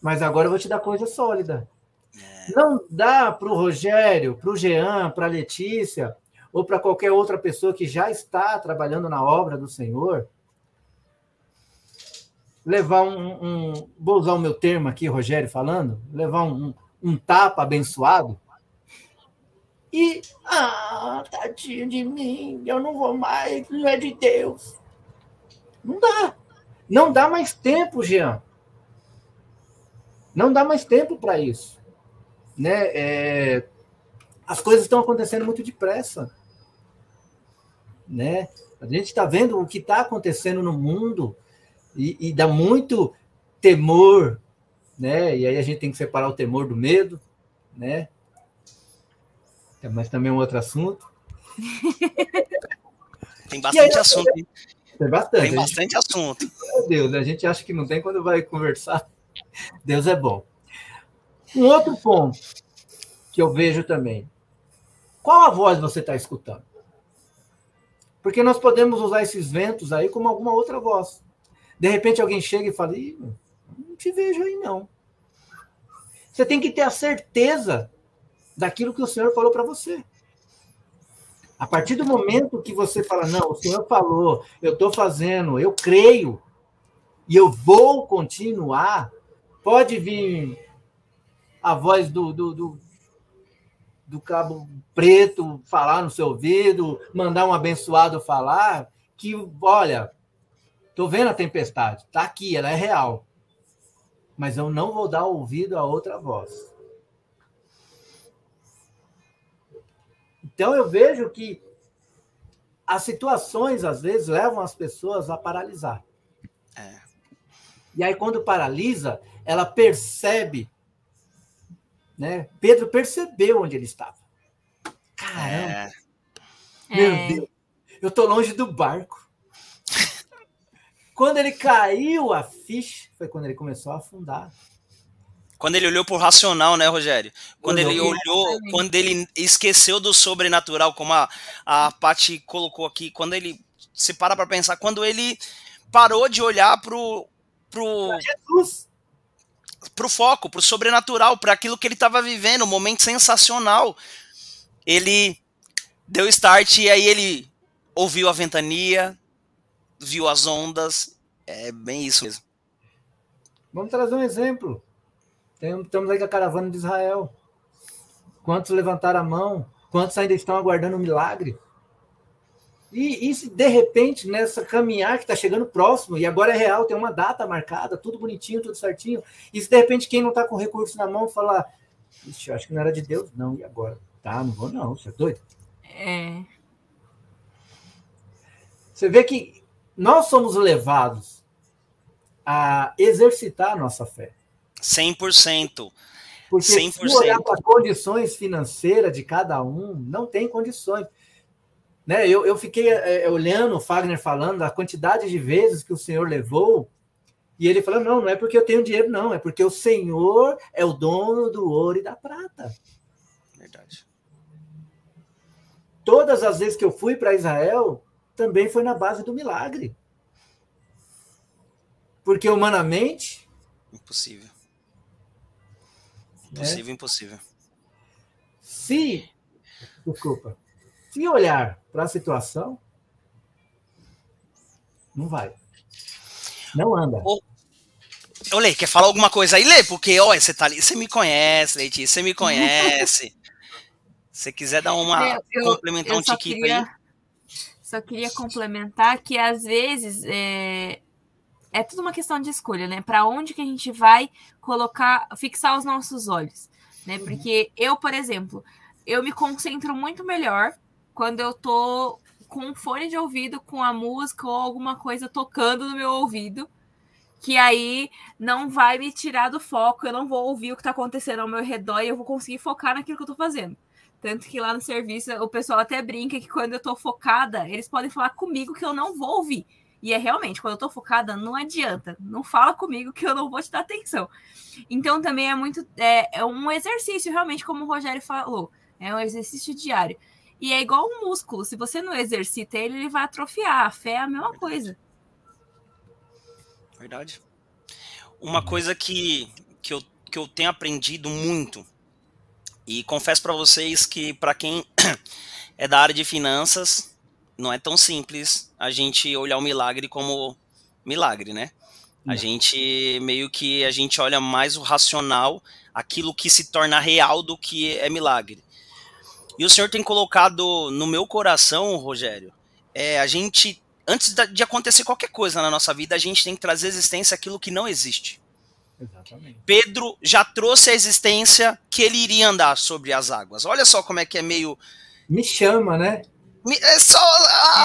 mas agora eu vou te dar coisa sólida. É. Não dá para o Rogério, para o Jean, para a Letícia, ou para qualquer outra pessoa que já está trabalhando na obra do Senhor, levar um, um, Vou usar o meu termo aqui, Rogério falando, levar um, um tapa abençoado. E, ah, tadinho de mim, eu não vou mais, não é de Deus. Não dá. Não dá mais tempo, Jean. Não dá mais tempo para isso. Né? É, as coisas estão acontecendo muito depressa. Né? A gente está vendo o que está acontecendo no mundo e, e dá muito temor, né? E aí a gente tem que separar o temor do medo, né? É, mas também é um outro assunto. Tem bastante aí, assunto. Tem bastante. Tem bastante gente, assunto. Meu Deus, a gente acha que não tem quando vai conversar. Deus é bom. Um outro ponto que eu vejo também. Qual a voz você está escutando? Porque nós podemos usar esses ventos aí como alguma outra voz. De repente alguém chega e fala: não te vejo aí, não. Você tem que ter a certeza daquilo que o Senhor falou para você. A partir do momento que você fala, não, o Senhor falou, eu estou fazendo, eu creio, e eu vou continuar, pode vir a voz do, do, do, do cabo preto falar no seu ouvido, mandar um abençoado falar, que, olha, Estou vendo a tempestade, está aqui, ela é real. Mas eu não vou dar ouvido a outra voz. Então eu vejo que as situações, às vezes, levam as pessoas a paralisar. É. E aí, quando paralisa, ela percebe. Né? Pedro percebeu onde ele estava. Caramba! É. Meu é. Deus, eu estou longe do barco. Quando ele caiu a ficha, foi quando ele começou a afundar. Quando ele olhou pro racional, né, Rogério? Quando ele olhou, quando ele esqueceu do sobrenatural, como a, a Paty colocou aqui, quando ele se para para pensar, quando ele parou de olhar pro pro Jesus pro foco, pro sobrenatural, para aquilo que ele estava vivendo, um momento sensacional. Ele deu start e aí ele ouviu a ventania, viu as ondas. É bem isso mesmo. Vamos trazer um exemplo. Tem, estamos aí com a caravana de Israel. Quantos levantaram a mão? Quantos ainda estão aguardando um milagre? E, e se de repente, nessa caminhar que está chegando próximo, e agora é real, tem uma data marcada, tudo bonitinho, tudo certinho, e se de repente quem não está com recurso na mão falar, Ixi, acho que não era de Deus, não, e agora? Tá, não vou não, você é doido? É. Você vê que nós somos levados a exercitar a nossa fé. 100%. Porque 100%. se olhar para as condições financeiras de cada um, não tem condições. Né? Eu, eu fiquei é, olhando o Fagner falando a quantidade de vezes que o Senhor levou, e ele falou: não, não é porque eu tenho dinheiro, não, é porque o Senhor é o dono do ouro e da prata. Verdade. Todas as vezes que eu fui para Israel, também foi na base do milagre. Porque humanamente. Impossível. Impossível, é. impossível. Se. Desculpa. Se olhar para a situação, não vai. Não anda. Ô, ô Lê, quer falar alguma coisa aí, Lê? Porque, olha, você tá ali, você me conhece, Leite, você me conhece. Se quiser dar uma. Eu, eu, complementar eu um tiquinho queria... aí. Só queria complementar que às vezes é, é tudo uma questão de escolha, né? Para onde que a gente vai colocar, fixar os nossos olhos, né? Uhum. Porque eu, por exemplo, eu me concentro muito melhor quando eu tô com um fone de ouvido, com a música ou alguma coisa tocando no meu ouvido, que aí não vai me tirar do foco, eu não vou ouvir o que está acontecendo ao meu redor e eu vou conseguir focar naquilo que eu estou fazendo. Tanto que lá no serviço o pessoal até brinca que quando eu tô focada, eles podem falar comigo que eu não vou ouvir. E é realmente, quando eu tô focada, não adianta. Não fala comigo que eu não vou te dar atenção. Então também é muito. É, é um exercício, realmente, como o Rogério falou. É um exercício diário. E é igual um músculo. Se você não exercita ele, ele vai atrofiar. A fé é a mesma coisa. Verdade. Uma coisa que, que, eu, que eu tenho aprendido muito e confesso para vocês que para quem é da área de finanças, não é tão simples a gente olhar o milagre como milagre, né? A gente meio que a gente olha mais o racional, aquilo que se torna real do que é milagre. E o Senhor tem colocado no meu coração, Rogério, é a gente antes de acontecer qualquer coisa na nossa vida, a gente tem que trazer existência aquilo que não existe. Exatamente. Pedro já trouxe a existência que ele iria andar sobre as águas. Olha só como é que é meio. Me chama, né? É só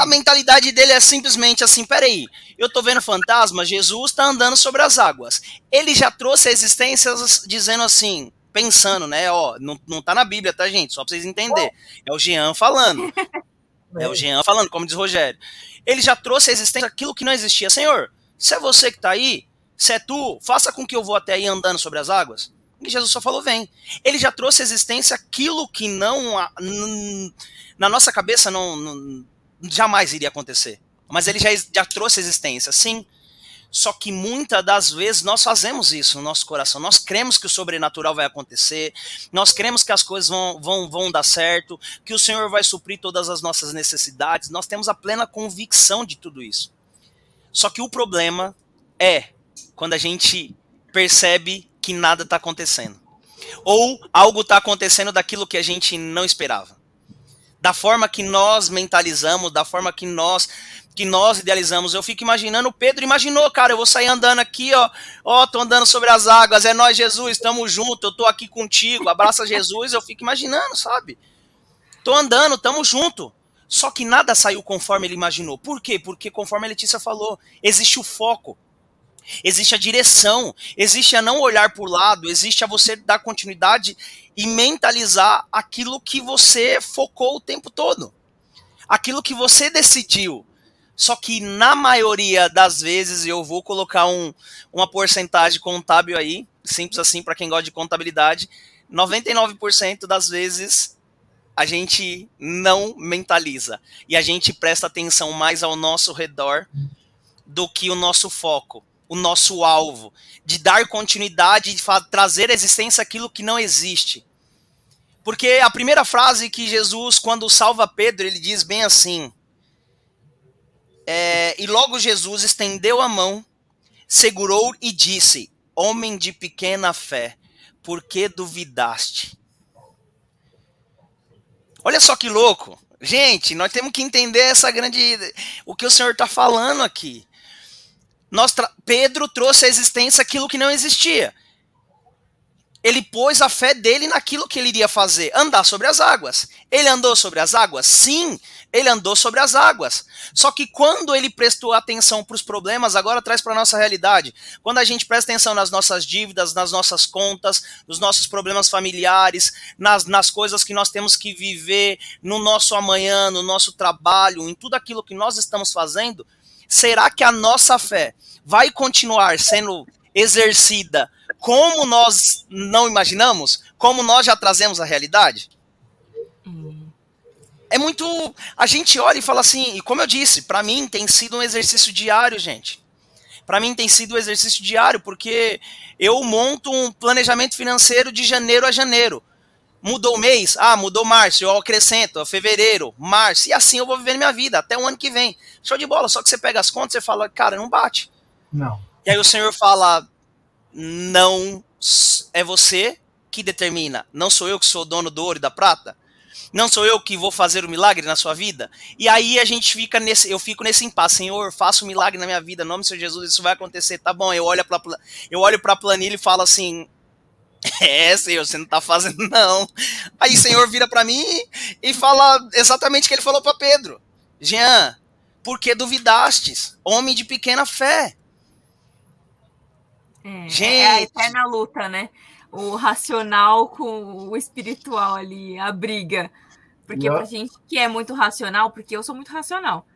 a mentalidade dele é simplesmente assim: peraí, eu tô vendo fantasma, Jesus tá andando sobre as águas. Ele já trouxe a existência dizendo assim, pensando, né? Ó, não, não tá na Bíblia, tá, gente? Só pra vocês entenderem. É o Jean falando. É o Jean falando, como diz Rogério. Ele já trouxe a existência aquilo que não existia. Senhor, se é você que tá aí, se é tu, faça com que eu vou até aí andando sobre as águas. E Jesus só falou, vem. Ele já trouxe à existência aquilo que não. Na nossa cabeça não, não jamais iria acontecer. Mas ele já, já trouxe à existência, sim. Só que muitas das vezes nós fazemos isso no nosso coração. Nós cremos que o sobrenatural vai acontecer, nós cremos que as coisas vão, vão, vão dar certo, que o Senhor vai suprir todas as nossas necessidades. Nós temos a plena convicção de tudo isso. Só que o problema é quando a gente percebe que nada está acontecendo. Ou algo está acontecendo daquilo que a gente não esperava. Da forma que nós mentalizamos, da forma que nós que nós idealizamos. Eu fico imaginando, o Pedro imaginou, cara, eu vou sair andando aqui, ó, ó, tô andando sobre as águas, é nós, Jesus, tamo junto, eu tô aqui contigo, abraça Jesus, eu fico imaginando, sabe? Tô andando, tamo junto. Só que nada saiu conforme ele imaginou. Por quê? Porque conforme a Letícia falou, existe o foco. Existe a direção, existe a não olhar para o lado, existe a você dar continuidade e mentalizar aquilo que você focou o tempo todo. Aquilo que você decidiu. Só que na maioria das vezes, eu vou colocar um, uma porcentagem contábil aí, simples assim para quem gosta de contabilidade, 99% das vezes a gente não mentaliza e a gente presta atenção mais ao nosso redor do que o nosso foco, o nosso alvo, de dar continuidade, de trazer à existência aquilo que não existe. Porque a primeira frase que Jesus, quando salva Pedro, ele diz bem assim: é, e logo Jesus estendeu a mão, segurou e disse: Homem de pequena fé, por que duvidaste? Olha só que louco. Gente, nós temos que entender essa grande. O que o Senhor está falando aqui. Nós Pedro trouxe à existência aquilo que não existia ele pôs a fé dele naquilo que ele iria fazer, andar sobre as águas. Ele andou sobre as águas? Sim, ele andou sobre as águas. Só que quando ele prestou atenção para os problemas, agora traz para a nossa realidade. Quando a gente presta atenção nas nossas dívidas, nas nossas contas, nos nossos problemas familiares, nas, nas coisas que nós temos que viver, no nosso amanhã, no nosso trabalho, em tudo aquilo que nós estamos fazendo, será que a nossa fé vai continuar sendo exercida como nós não imaginamos, como nós já trazemos a realidade. Hum. É muito. A gente olha e fala assim, e como eu disse, para mim tem sido um exercício diário, gente. Para mim tem sido um exercício diário, porque eu monto um planejamento financeiro de janeiro a janeiro. Mudou o mês? Ah, mudou março, eu acrescento, fevereiro, março, e assim eu vou viver minha vida até o ano que vem. Show de bola, só que você pega as contas e fala, cara, não bate. Não. E aí o Senhor fala: não é você que determina, não sou eu que sou dono do ouro e da prata, não sou eu que vou fazer o milagre na sua vida. E aí a gente fica nesse, eu fico nesse impasse, Senhor, faça um milagre na minha vida, em nome do Senhor Jesus, isso vai acontecer, tá bom? Eu olho para eu olho para a planilha e falo assim, é, Senhor, você não tá fazendo não. Aí o Senhor vira para mim e fala exatamente o que ele falou para Pedro. Jean, por que duvidastes? Homem de pequena fé. É, Gente. é a eterna luta, né? O racional com o espiritual ali, a briga. Porque pra gente que é muito racional, porque eu sou muito racional,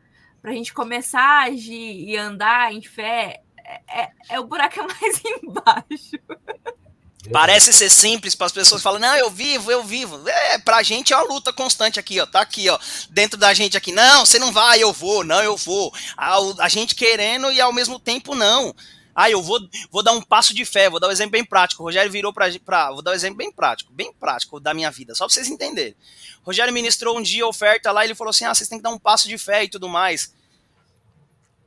pra gente começar a agir e andar em fé, é, é, é o buraco é mais embaixo. Parece ser simples para as pessoas falam, não, eu vivo, eu vivo. É, pra gente é uma luta constante aqui, ó. Tá aqui, ó. Dentro da gente aqui. Não, você não vai, eu vou, não, eu vou. A, a gente querendo e ao mesmo tempo não. Ah, eu vou, vou dar um passo de fé, vou dar um exemplo bem prático. O Rogério virou para. Vou dar um exemplo bem prático, bem prático da minha vida, só para vocês entenderem. O Rogério ministrou um dia oferta lá e ele falou assim: ah, vocês têm que dar um passo de fé e tudo mais.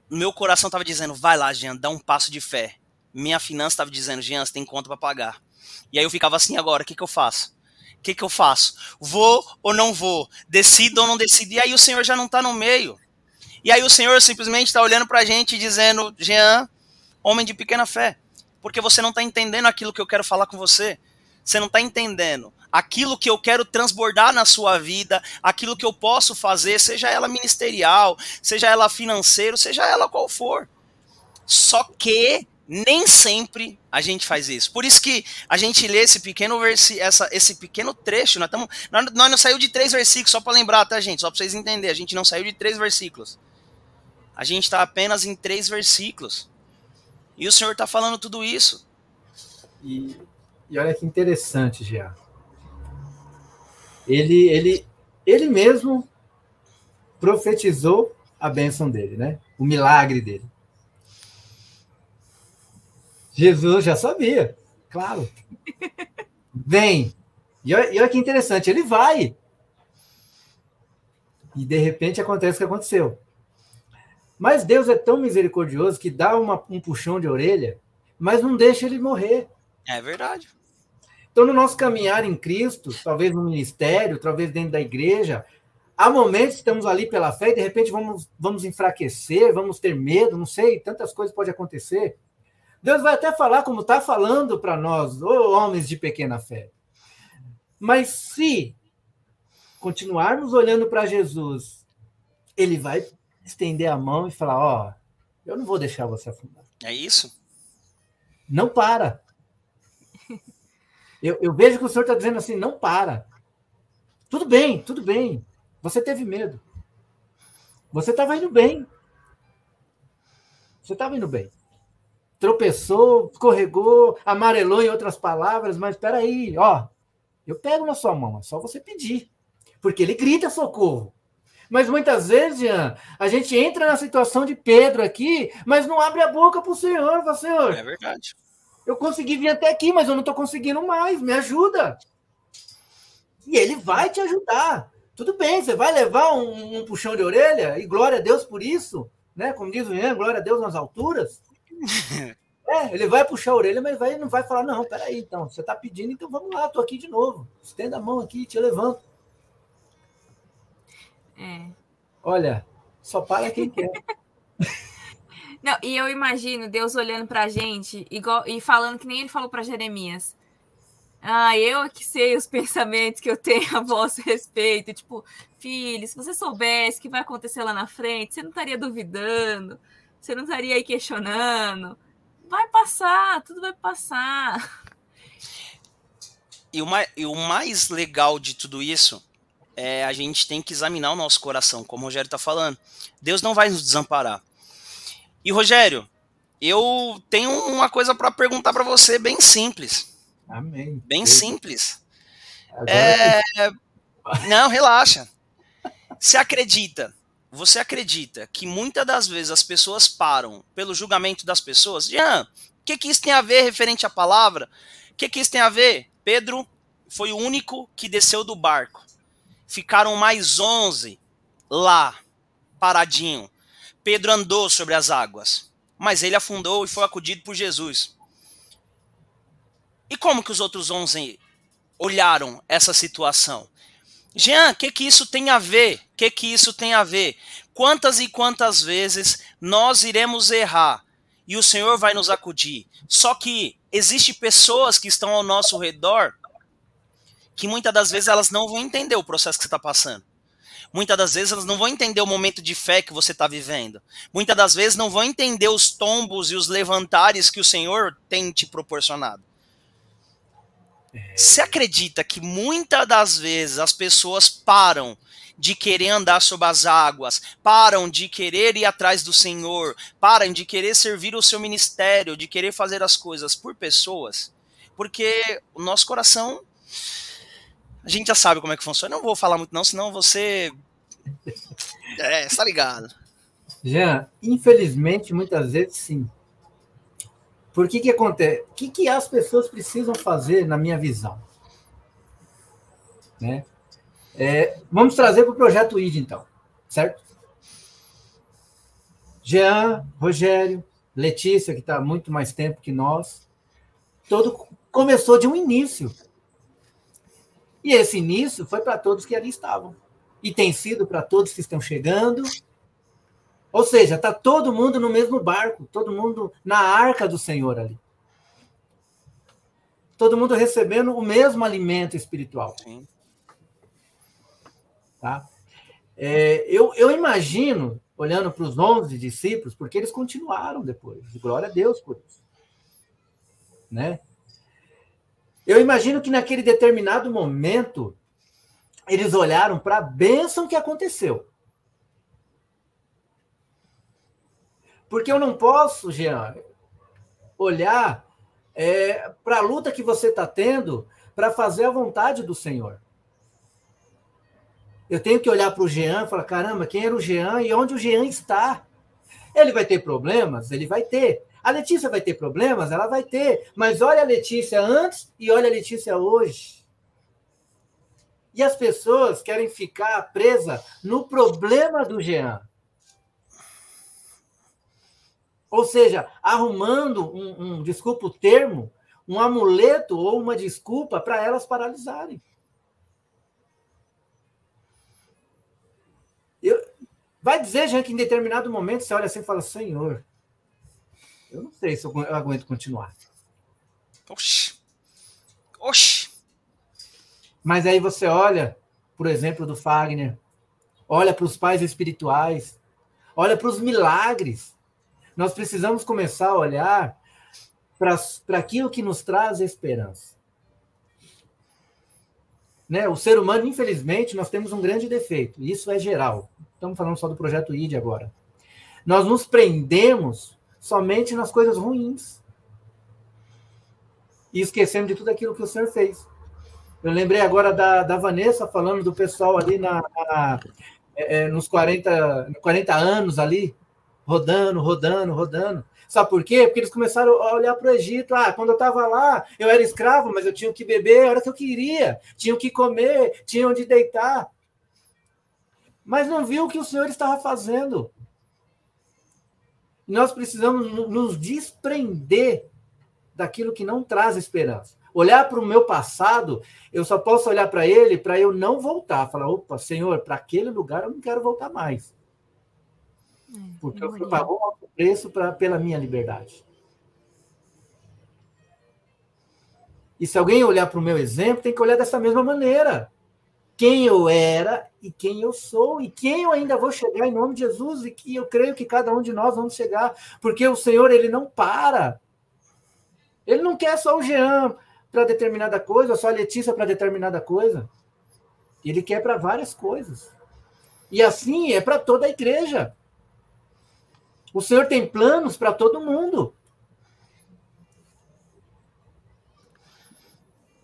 Meu coração estava dizendo: vai lá, Jean, dá um passo de fé. Minha finança estava dizendo: Jean, você tem conta para pagar. E aí eu ficava assim: agora, o que, que eu faço? O que, que eu faço? Vou ou não vou? Decido ou não decido? E aí o Senhor já não está no meio. E aí o Senhor simplesmente está olhando para a gente dizendo: Jean, homem de pequena fé, porque você não está entendendo aquilo que eu quero falar com você. Você não está entendendo aquilo que eu quero transbordar na sua vida, aquilo que eu posso fazer, seja ela ministerial, seja ela financeiro, seja ela qual for. Só que nem sempre a gente faz isso. Por isso que a gente lê esse pequeno versi essa, esse pequeno trecho. Nós, tamo, nós, nós não saiu de três versículos, só para lembrar, tá, gente? Só para vocês entenderem. A gente não saiu de três versículos. A gente está apenas em três versículos. E o Senhor está falando tudo isso. E, e olha que interessante, Jean. Ele, ele, ele mesmo profetizou a bênção dele, né? O milagre dele. Jesus já sabia, claro. Vem. E olha, e olha que interessante, ele vai. E de repente acontece o que aconteceu. Mas Deus é tão misericordioso que dá uma, um puxão de orelha, mas não deixa ele morrer. É verdade. Então, no nosso caminhar em Cristo, talvez no ministério, talvez dentro da igreja, há momentos que estamos ali pela fé e de repente vamos, vamos enfraquecer, vamos ter medo, não sei, tantas coisas podem acontecer. Deus vai até falar como está falando para nós, oh, homens de pequena fé. Mas se continuarmos olhando para Jesus, ele vai estender a mão e falar: Ó, oh, eu não vou deixar você afundar. É isso? Não para. Eu, eu vejo que o senhor está dizendo assim: não para. Tudo bem, tudo bem. Você teve medo. Você estava indo bem. Você estava indo bem. Tropeçou, escorregou, amarelou em outras palavras, mas espera aí, ó, eu pego na sua mão, é só você pedir porque ele grita socorro. Mas muitas vezes, Jean, a gente entra na situação de Pedro aqui, mas não abre a boca para o Senhor. Fala, Senhor, é verdade. Eu consegui vir até aqui, mas eu não estou conseguindo mais. Me ajuda. E ele vai te ajudar. Tudo bem, você vai levar um, um puxão de orelha, e glória a Deus por isso, né? Como diz o Ian, glória a Deus nas alturas. É, ele vai puxar a orelha, mas vai, não vai falar, não, peraí, então, você está pedindo, então vamos lá, estou aqui de novo. Estenda a mão aqui, te levanto. É. Olha, só para quem quer. Não, e eu imagino Deus olhando pra gente igual, e falando que nem ele falou para Jeremias. Ah, eu é que sei os pensamentos que eu tenho a vosso respeito. Tipo, filho, se você soubesse o que vai acontecer lá na frente, você não estaria duvidando, você não estaria aí questionando. Vai passar, tudo vai passar. E o mais, e o mais legal de tudo isso é, a gente tem que examinar o nosso coração, como o Rogério está falando. Deus não vai nos desamparar. E Rogério, eu tenho uma coisa para perguntar para você, bem simples. Amém. Bem simples. É... Não, relaxa. Você acredita? Você acredita que muitas das vezes as pessoas param pelo julgamento das pessoas? Jean, o que, que isso tem a ver referente à palavra? O que, que isso tem a ver? Pedro foi o único que desceu do barco ficaram mais onze lá, paradinho. Pedro andou sobre as águas, mas ele afundou e foi acudido por Jesus. E como que os outros onze olharam essa situação? Jean, o que, que isso tem a ver? O que, que isso tem a ver? Quantas e quantas vezes nós iremos errar e o Senhor vai nos acudir? Só que existe pessoas que estão ao nosso redor que muitas das vezes elas não vão entender o processo que você está passando. Muitas das vezes elas não vão entender o momento de fé que você está vivendo. Muitas das vezes não vão entender os tombos e os levantares que o Senhor tem te proporcionado. É. Você acredita que muitas das vezes as pessoas param de querer andar sobre as águas, param de querer ir atrás do Senhor, param de querer servir o seu ministério, de querer fazer as coisas por pessoas, porque o nosso coração a gente já sabe como é que funciona. Eu não vou falar muito, não, senão você. É, está ligado. Jean, infelizmente, muitas vezes sim. Por que que acontece? O que, que as pessoas precisam fazer, na minha visão? Né? É, vamos trazer para o projeto ID, então, certo? Jean, Rogério, Letícia, que está muito mais tempo que nós, todo começou de um início. E esse início foi para todos que ali estavam. E tem sido para todos que estão chegando. Ou seja, está todo mundo no mesmo barco, todo mundo na arca do Senhor ali. Todo mundo recebendo o mesmo alimento espiritual. Sim. Tá? É, eu, eu imagino, olhando para os 11 discípulos, porque eles continuaram depois. Glória a Deus por isso. Né? Eu imagino que naquele determinado momento, eles olharam para a bênção que aconteceu. Porque eu não posso, Jean, olhar é, para a luta que você está tendo para fazer a vontade do Senhor. Eu tenho que olhar para o Jean e falar: caramba, quem era o Jean e onde o Jean está? Ele vai ter problemas? Ele vai ter. A Letícia vai ter problemas? Ela vai ter. Mas olha a Letícia antes e olha a Letícia hoje. E as pessoas querem ficar presas no problema do Jean. Ou seja, arrumando um, um desculpa o termo, um amuleto ou uma desculpa para elas paralisarem. Eu, vai dizer, Jean, que em determinado momento você olha assim e fala: Senhor, eu não sei se eu aguento continuar. Oxi. Oxi. Mas aí você olha, por exemplo, do Fagner, olha para os pais espirituais, olha para os milagres. Nós precisamos começar a olhar para aquilo que nos traz esperança. Né? O ser humano, infelizmente, nós temos um grande defeito, isso é geral. Estamos falando só do projeto ID agora. Nós nos prendemos somente nas coisas ruins. E esquecendo de tudo aquilo que o Senhor fez. Eu lembrei agora da, da Vanessa falando do pessoal ali na, na é, é nos 40, 40 anos ali, rodando, rodando, rodando. Sabe por quê? Porque eles começaram a olhar para o Egito. Ah, quando eu estava lá, eu era escravo, mas eu tinha que beber a hora que eu queria, tinha que comer, tinha onde deitar. Mas não viu o que o Senhor estava fazendo. Nós precisamos nos desprender daquilo que não traz esperança. Olhar para o meu passado, eu só posso olhar para ele para eu não voltar. Falar, opa, Senhor, para aquele lugar eu não quero voltar mais. É, Porque eu fui pagou um preço pra, pela minha liberdade. E se alguém olhar para o meu exemplo, tem que olhar dessa mesma maneira. Quem eu era e quem eu sou, e quem eu ainda vou chegar em nome de Jesus, e que eu creio que cada um de nós vamos chegar, porque o Senhor, ele não para. Ele não quer só o Jean para determinada coisa, só a Letícia para determinada coisa. Ele quer para várias coisas. E assim é para toda a igreja. O Senhor tem planos para todo mundo.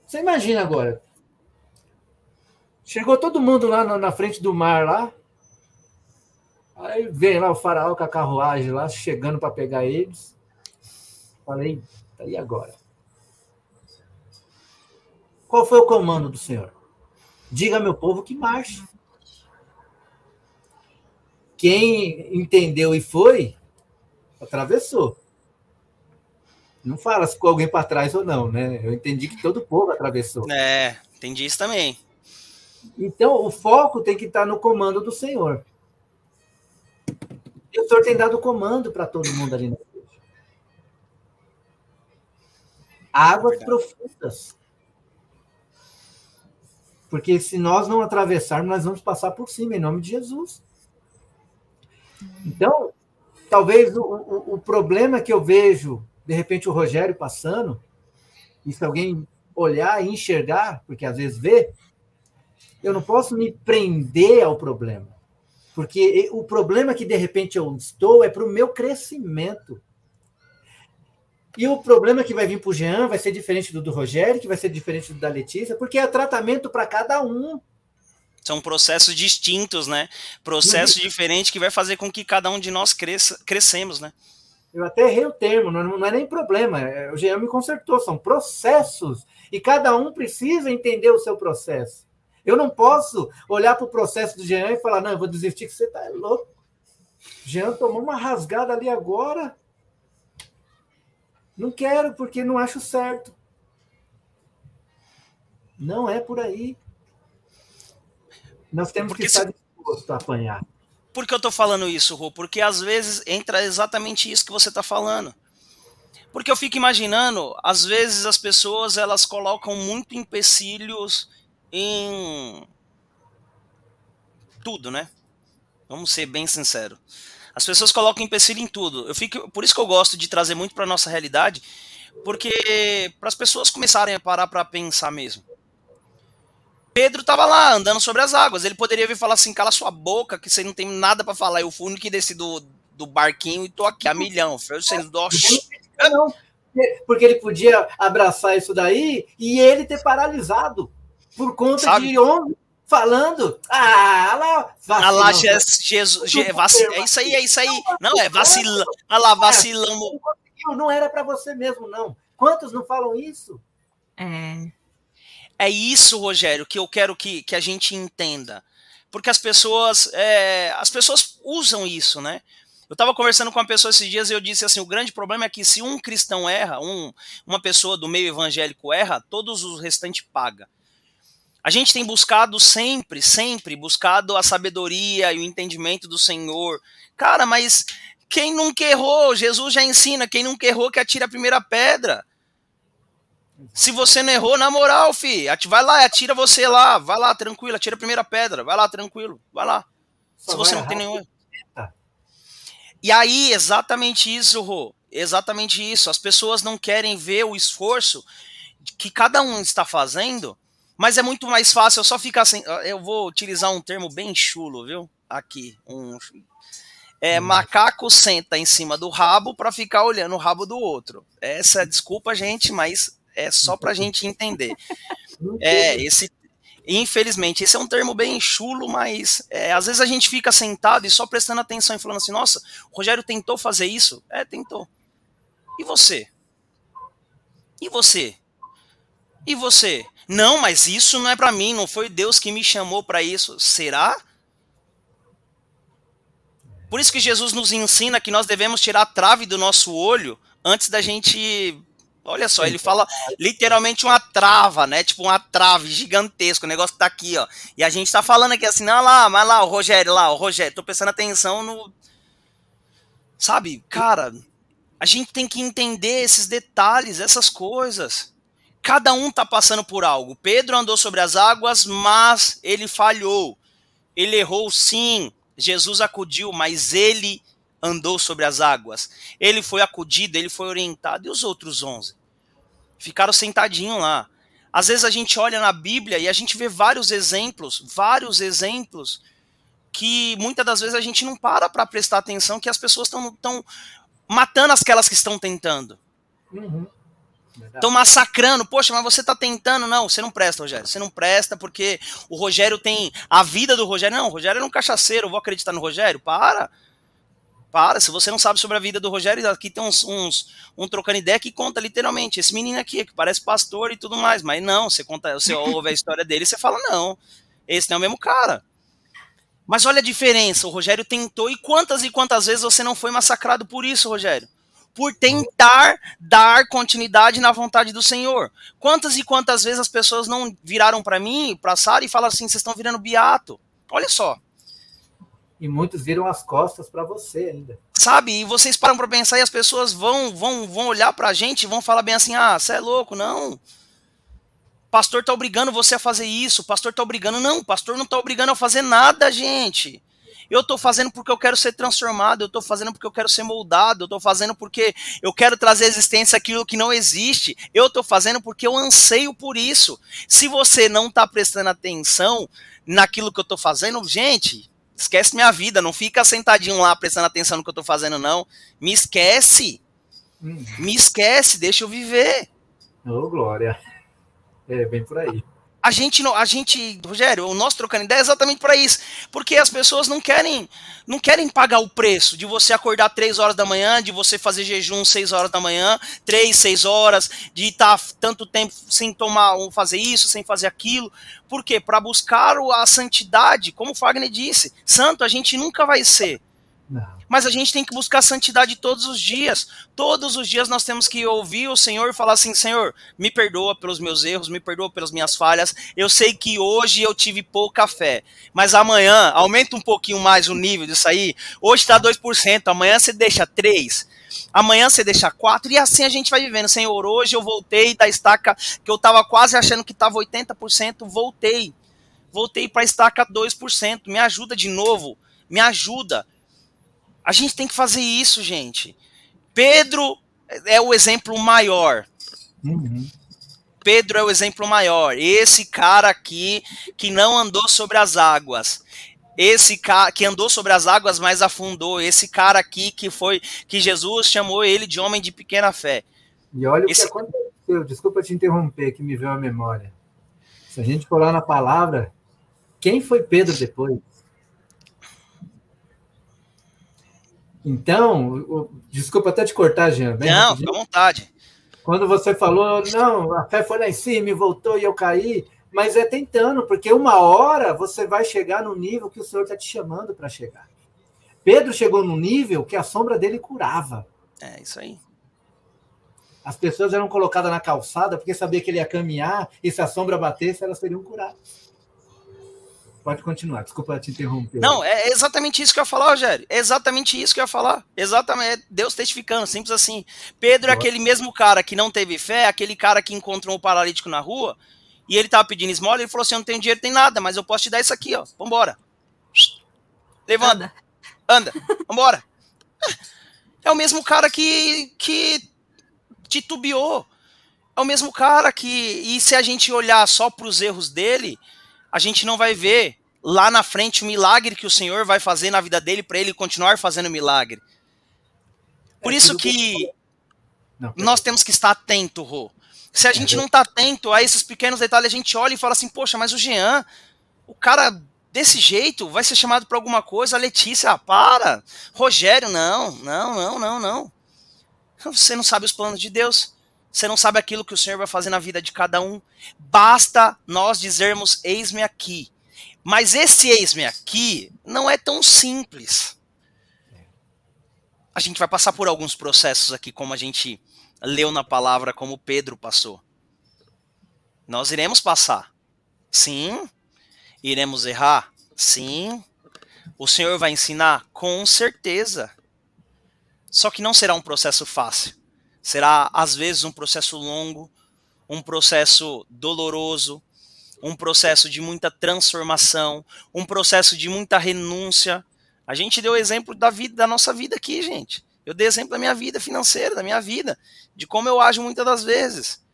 Você imagina agora. Chegou todo mundo lá na frente do mar lá. Aí vem lá o faraó com a carruagem lá, chegando para pegar eles. Falei, tá e agora? Qual foi o comando do Senhor? Diga meu povo que marche. Quem entendeu e foi, atravessou. Não fala se ficou alguém para trás ou não, né? Eu entendi que todo o povo atravessou. É, entendi isso também. Então, o foco tem que estar no comando do Senhor. E o Senhor tem dado comando para todo mundo ali na igreja. Águas profundas. Porque se nós não atravessarmos, nós vamos passar por cima, em nome de Jesus. Então, talvez o, o, o, problema que eu vejo, de repente, o Rogério passando, e se alguém olhar e enxergar, porque às vezes vê, eu não posso me prender ao problema. Porque o problema que de repente eu estou é para o meu crescimento. E o problema que vai vir para o Jean vai ser diferente do do Rogério, que vai ser diferente do da Letícia, porque é tratamento para cada um. São processos distintos, né? Processo uhum. diferente que vai fazer com que cada um de nós cresça, crescemos, né? Eu até errei o termo, não, não é nem problema. É, o Jean me consertou, são processos. E cada um precisa entender o seu processo. Eu não posso olhar para o processo do Jean e falar, não, eu vou desistir, que você está louco. Jean tomou uma rasgada ali agora. Não quero, porque não acho certo. Não é por aí. Nós temos porque que estar se... dispostos a apanhar. Por que eu estou falando isso, Rô? Porque às vezes entra exatamente isso que você está falando. Porque eu fico imaginando, às vezes as pessoas elas colocam muito empecilhos em tudo, né? Vamos ser bem sinceros. As pessoas colocam empecilho em tudo. Eu fico, por isso que eu gosto de trazer muito para nossa realidade, porque para as pessoas começarem a parar para pensar mesmo. Pedro estava lá andando sobre as águas. Ele poderia vir falar assim: cala sua boca, que você não tem nada para falar. Eu fui o que desci do, do barquinho e tô aqui a milhão. Foi sendo Não, porque ele podia abraçar isso daí e ele ter paralisado por conta Sabe? de homem falando. Ah, lá, vacilão. Ah, lá, Jesus, vacil, é isso aí, é isso aí. Não, é vacilão. Olha lá, vacilão. Viu? Não era para você mesmo, não. Quantos não falam isso? É. É isso, Rogério, que eu quero que, que a gente entenda. Porque as pessoas, é, as pessoas usam isso, né? Eu estava conversando com uma pessoa esses dias e eu disse assim: o grande problema é que se um cristão erra, um, uma pessoa do meio evangélico erra, todos os restantes pagam. A gente tem buscado sempre, sempre, buscado a sabedoria e o entendimento do Senhor. Cara, mas quem nunca errou? Jesus já ensina: quem nunca errou que atira a primeira pedra. Se você não errou, na moral, fi, vai lá, atira você lá, vai lá, tranquilo, atira a primeira pedra, vai lá, tranquilo, vai lá. Só Se você não tem nenhum. E aí, exatamente isso, Rô. Exatamente isso. As pessoas não querem ver o esforço que cada um está fazendo, mas é muito mais fácil. Eu só ficar assim. Eu vou utilizar um termo bem chulo, viu? Aqui. Um, é, hum. macaco senta em cima do rabo para ficar olhando o rabo do outro. Essa, desculpa, gente, mas é só para a gente entender. É, esse, Infelizmente, esse é um termo bem chulo, mas é, às vezes a gente fica sentado e só prestando atenção e falando assim: nossa, o Rogério tentou fazer isso? É, tentou. E você? E você? E você? Não, mas isso não é para mim, não foi Deus que me chamou para isso. Será? Por isso que Jesus nos ensina que nós devemos tirar a trave do nosso olho antes da gente Olha só, ele fala literalmente uma trava, né? Tipo uma trave gigantesca, o negócio tá aqui, ó. E a gente tá falando aqui assim, não, lá, mas lá, o Rogério, lá, o Rogério, tô prestando atenção no. Sabe, cara, a gente tem que entender esses detalhes, essas coisas. Cada um tá passando por algo. Pedro andou sobre as águas, mas ele falhou. Ele errou sim. Jesus acudiu, mas ele andou sobre as águas. Ele foi acudido, ele foi orientado. E os outros onze? Ficaram sentadinhos lá. Às vezes a gente olha na Bíblia e a gente vê vários exemplos, vários exemplos, que muitas das vezes a gente não para para prestar atenção que as pessoas estão matando aquelas que estão tentando. Estão uhum. massacrando. Poxa, mas você está tentando. Não, você não presta, Rogério. Você não presta porque o Rogério tem a vida do Rogério. Não, o Rogério é um cachaceiro. Eu vou acreditar no Rogério? Para. Para, se você não sabe sobre a vida do Rogério, aqui tem uns, uns um trocando ideia que conta literalmente. Esse menino aqui, que parece pastor e tudo mais, mas não, você conta, você ouve a história dele e você fala, não, esse não é o mesmo cara. Mas olha a diferença, o Rogério tentou, e quantas e quantas vezes você não foi massacrado por isso, Rogério? Por tentar dar continuidade na vontade do Senhor. Quantas e quantas vezes as pessoas não viraram para mim, para Sara, e falaram assim: vocês estão virando beato. Olha só e muitos viram as costas para você ainda. Sabe? E vocês param para pensar e as pessoas vão vão vão olhar para a gente vão falar bem assim: "Ah, você é louco, não. Pastor tá obrigando você a fazer isso, pastor tá obrigando". Não, pastor não tá obrigando a fazer nada, gente. Eu tô fazendo porque eu quero ser transformado, eu tô fazendo porque eu quero ser moldado, eu tô fazendo porque eu quero trazer à existência aquilo que não existe. Eu tô fazendo porque eu anseio por isso. Se você não tá prestando atenção naquilo que eu tô fazendo, gente, esquece minha vida, não fica sentadinho lá prestando atenção no que eu tô fazendo, não. Me esquece. Hum. Me esquece, deixa eu viver. Ô, oh, Glória. É, bem por aí a gente, a gente, Rogério, o nosso trocando ideia é exatamente para isso, porque as pessoas não querem, não querem pagar o preço de você acordar três horas da manhã, de você fazer jejum seis horas da manhã, três, seis horas, de estar tá tanto tempo sem tomar, fazer isso, sem fazer aquilo. Por quê? Para buscar a santidade, como o Fagner disse, santo a gente nunca vai ser. Não. Mas a gente tem que buscar santidade todos os dias. Todos os dias nós temos que ouvir o Senhor e falar assim: Senhor, me perdoa pelos meus erros, me perdoa pelas minhas falhas. Eu sei que hoje eu tive pouca fé, mas amanhã aumenta um pouquinho mais o nível disso aí. Hoje está 2%, amanhã você deixa 3%. Amanhã você deixa 4 e assim a gente vai vivendo. Senhor, hoje eu voltei da estaca que eu estava quase achando que estava 80%, voltei. Voltei para a estaca 2%. Me ajuda de novo. Me ajuda. A gente tem que fazer isso, gente. Pedro é o exemplo maior. Uhum. Pedro é o exemplo maior. Esse cara aqui que não andou sobre as águas. Esse cara que andou sobre as águas, mas afundou. Esse cara aqui que foi que Jesus chamou ele de homem de pequena fé. E olha Esse... o que aconteceu. Desculpa te interromper, que me veio a memória. Se a gente for lá na palavra, quem foi Pedro depois? Então, desculpa até te cortar, Jean. Não, fica à vontade. Quando você falou, não, a fé foi lá em cima e voltou e eu caí, mas é tentando, porque uma hora você vai chegar no nível que o Senhor está te chamando para chegar. Pedro chegou no nível que a sombra dele curava. É, isso aí. As pessoas eram colocadas na calçada porque sabia que ele ia caminhar e se a sombra batesse, elas seriam curadas. Pode continuar, desculpa te interromper. Não, é exatamente isso que eu ia falar, Rogério. É exatamente isso que eu ia falar. Exatamente, é Deus testificando, simples assim. Pedro é aquele mesmo cara que não teve fé, aquele cara que encontrou um paralítico na rua, e ele tava pedindo esmola, ele falou assim: Eu não tenho dinheiro, tem nada, mas eu posso te dar isso aqui, ó. Vambora. Levanta. Anda. Vambora. É o mesmo cara que, que titubeou. É o mesmo cara que. E se a gente olhar só para os erros dele, a gente não vai ver lá na frente o milagre que o Senhor vai fazer na vida dele para ele continuar fazendo milagre. Por é, isso que não, nós temos que estar atento, Rô. Se a gente não está atento a esses pequenos detalhes, a gente olha e fala assim: poxa, mas o Jean, o cara desse jeito vai ser chamado para alguma coisa. A Letícia, ah, para. Rogério, não, não, não, não, não. Você não sabe os planos de Deus. Você não sabe aquilo que o Senhor vai fazer na vida de cada um. Basta nós dizermos: eis-me aqui. Mas esse eis-me aqui não é tão simples. A gente vai passar por alguns processos aqui, como a gente leu na palavra, como Pedro passou. Nós iremos passar. Sim. Iremos errar? Sim. O Senhor vai ensinar? Com certeza. Só que não será um processo fácil. Será, às vezes, um processo longo, um processo doloroso, um processo de muita transformação, um processo de muita renúncia. A gente deu exemplo da vida, da nossa vida aqui, gente. Eu dei exemplo da minha vida financeira, da minha vida, de como eu ajo muitas das vezes.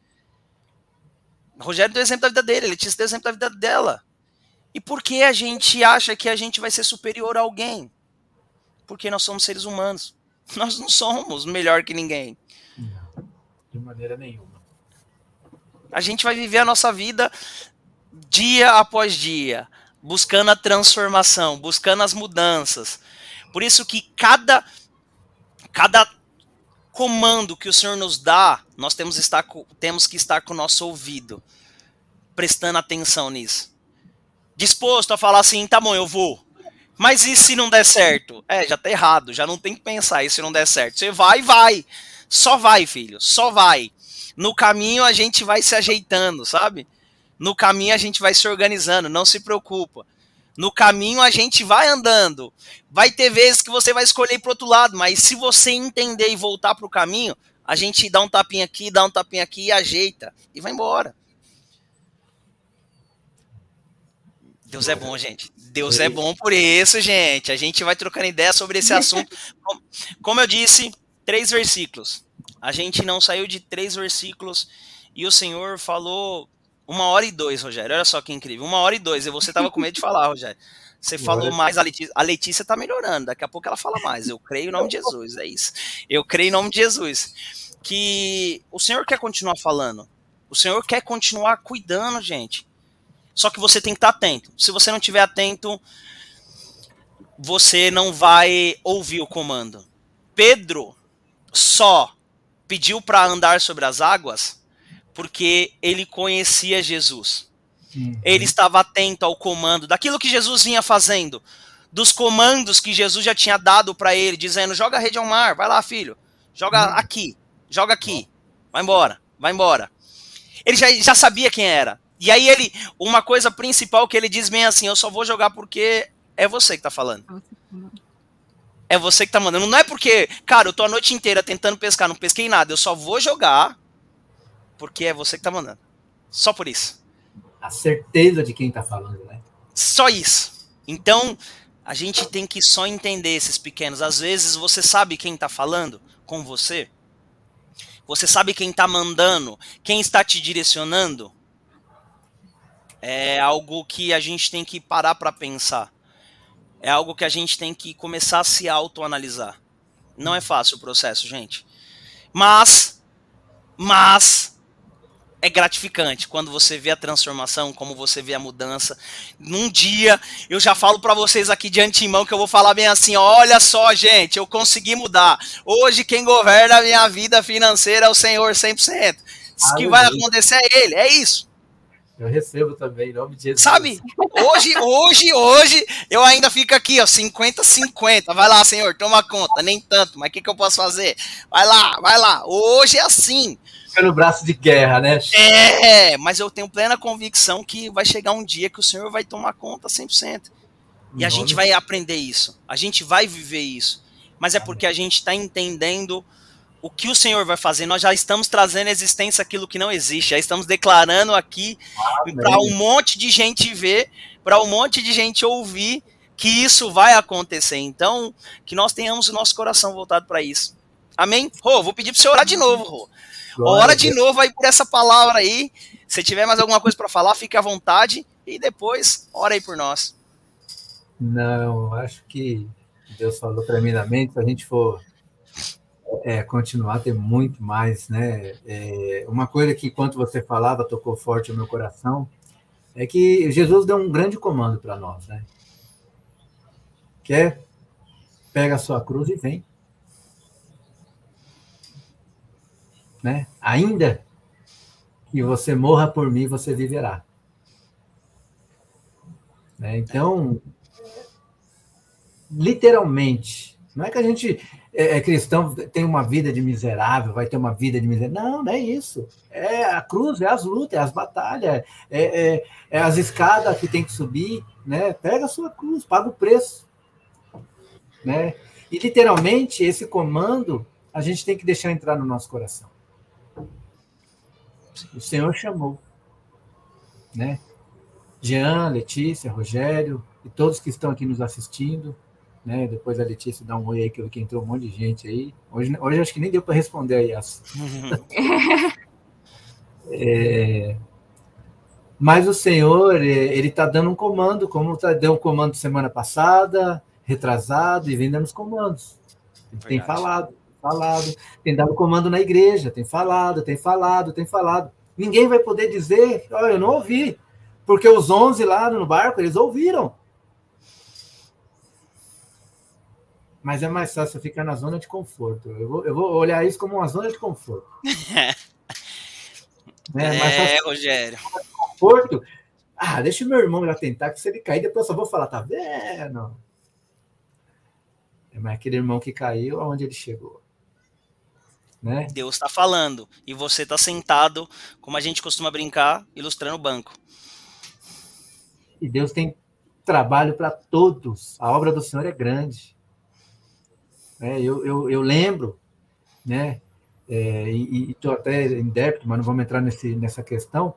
O Rogério deu exemplo da vida dele, Letícia deu exemplo da vida dela. E por que a gente acha que a gente vai ser superior a alguém? Porque nós somos seres humanos. Nós não somos melhor que ninguém. Não, de maneira nenhuma. A gente vai viver a nossa vida dia após dia, buscando a transformação, buscando as mudanças. Por isso que cada cada comando que o Senhor nos dá, nós temos, estar, temos que estar com o nosso ouvido, prestando atenção nisso. Disposto a falar assim, tá bom, eu vou. Mas e se não der certo? É, já tá errado, já não tem que pensar, e se não der certo? Você vai, vai. Só vai, filho, só vai. No caminho a gente vai se ajeitando, sabe? No caminho a gente vai se organizando, não se preocupa. No caminho a gente vai andando. Vai ter vezes que você vai escolher para outro lado, mas se você entender e voltar para o caminho, a gente dá um tapinha aqui, dá um tapinha aqui e ajeita e vai embora. Deus é bom, gente. Deus é bom por isso, gente. A gente vai trocando ideia sobre esse assunto. Como eu disse, três versículos. A gente não saiu de três versículos e o Senhor falou uma hora e dois, Rogério. Olha só que incrível. Uma hora e dois. E você tava com medo de falar, Rogério. Você falou mais, a Letícia, a Letícia tá melhorando. Daqui a pouco ela fala mais. Eu creio em nome de Jesus, é isso. Eu creio em nome de Jesus. Que o Senhor quer continuar falando. O Senhor quer continuar cuidando, gente. Só que você tem que estar atento. Se você não estiver atento, você não vai ouvir o comando. Pedro só pediu para andar sobre as águas porque ele conhecia Jesus. Uhum. Ele estava atento ao comando, daquilo que Jesus vinha fazendo, dos comandos que Jesus já tinha dado para ele, dizendo: joga a rede ao mar, vai lá, filho, joga uhum. aqui, joga aqui, vai embora, vai embora. Ele já, já sabia quem era. E aí ele, uma coisa principal que ele diz bem assim: eu só vou jogar porque é você que tá falando. É você que tá mandando. Não é porque, cara, eu tô a noite inteira tentando pescar, não pesquei nada. Eu só vou jogar porque é você que tá mandando. Só por isso. A certeza de quem tá falando, né? Só isso. Então, a gente tem que só entender esses pequenos. Às vezes você sabe quem tá falando com você. Você sabe quem tá mandando, quem está te direcionando. É algo que a gente tem que parar para pensar. É algo que a gente tem que começar a se autoanalisar. Não é fácil o processo, gente. Mas, mas é gratificante quando você vê a transformação, como você vê a mudança. Num dia, eu já falo para vocês aqui de antemão que eu vou falar bem assim: olha só, gente, eu consegui mudar. Hoje quem governa a minha vida financeira é o Senhor 100%. O que vai acontecer é Ele, é isso. Eu recebo também, em nome de Jesus. Sabe? Hoje, hoje, hoje, eu ainda fico aqui, ó, 50-50. Vai lá, Senhor, toma conta. Nem tanto, mas o que, que eu posso fazer? Vai lá, vai lá. Hoje é assim no braço de guerra, né? É, mas eu tenho plena convicção que vai chegar um dia que o Senhor vai tomar conta 100%. E a gente vai aprender isso. A gente vai viver isso. Mas é porque a gente está entendendo o que o Senhor vai fazer. Nós já estamos trazendo à existência aquilo que não existe. Já estamos declarando aqui para um monte de gente ver, para um monte de gente ouvir que isso vai acontecer. Então, que nós tenhamos o nosso coração voltado para isso. Amém? Rô, vou pedir para você orar de novo, Rô. Ora de novo aí por essa palavra aí. Se tiver mais alguma coisa para falar, fique à vontade e depois ora aí por nós. Não, acho que Deus falou tremendamente. Se a gente for é, continuar, tem muito mais, né? É, uma coisa que, enquanto você falava, tocou forte no meu coração, é que Jesus deu um grande comando para nós, né? Que é, pega a sua cruz e vem. Né? Ainda que você morra por mim, você viverá. Né? Então, literalmente, não é que a gente é, é, cristão tem uma vida de miserável, vai ter uma vida de miserável. Não, não é isso. É a cruz, é as lutas, é as batalhas, é, é, é as escadas que tem que subir, né? Pega a sua cruz, paga o preço, né? E literalmente esse comando a gente tem que deixar entrar no nosso coração. O Senhor chamou. Né? Jean, Letícia, Rogério e todos que estão aqui nos assistindo. Né? Depois a Letícia dá um oi aí, que, que entrou um monte de gente aí. Hoje, hoje acho que nem deu para responder aí. As... é... Mas o Senhor, é, ele está dando um comando, como tá, deu um comando semana passada, retrasado, e vem dando os comandos. Ele tem falado falado, tem dado comando na igreja, tem falado, tem falado, tem falado. Ninguém vai poder dizer, olha, eu não ouvi, porque os 11 lá no barco, eles ouviram. Mas é mais fácil ficar na zona de conforto. Eu vou, eu vou olhar isso como uma zona de conforto. é, é Rogério. Conforto. Ah, deixa o meu irmão já tentar, que se ele cair, depois eu só vou falar, tá vendo? É, mas aquele irmão que caiu, aonde ele chegou? Né? Deus está falando e você está sentado, como a gente costuma brincar, ilustrando o banco. E Deus tem trabalho para todos. A obra do Senhor é grande. É, eu, eu, eu, lembro, né? É, e estou até em débito, mas não vamos entrar nesse, nessa questão.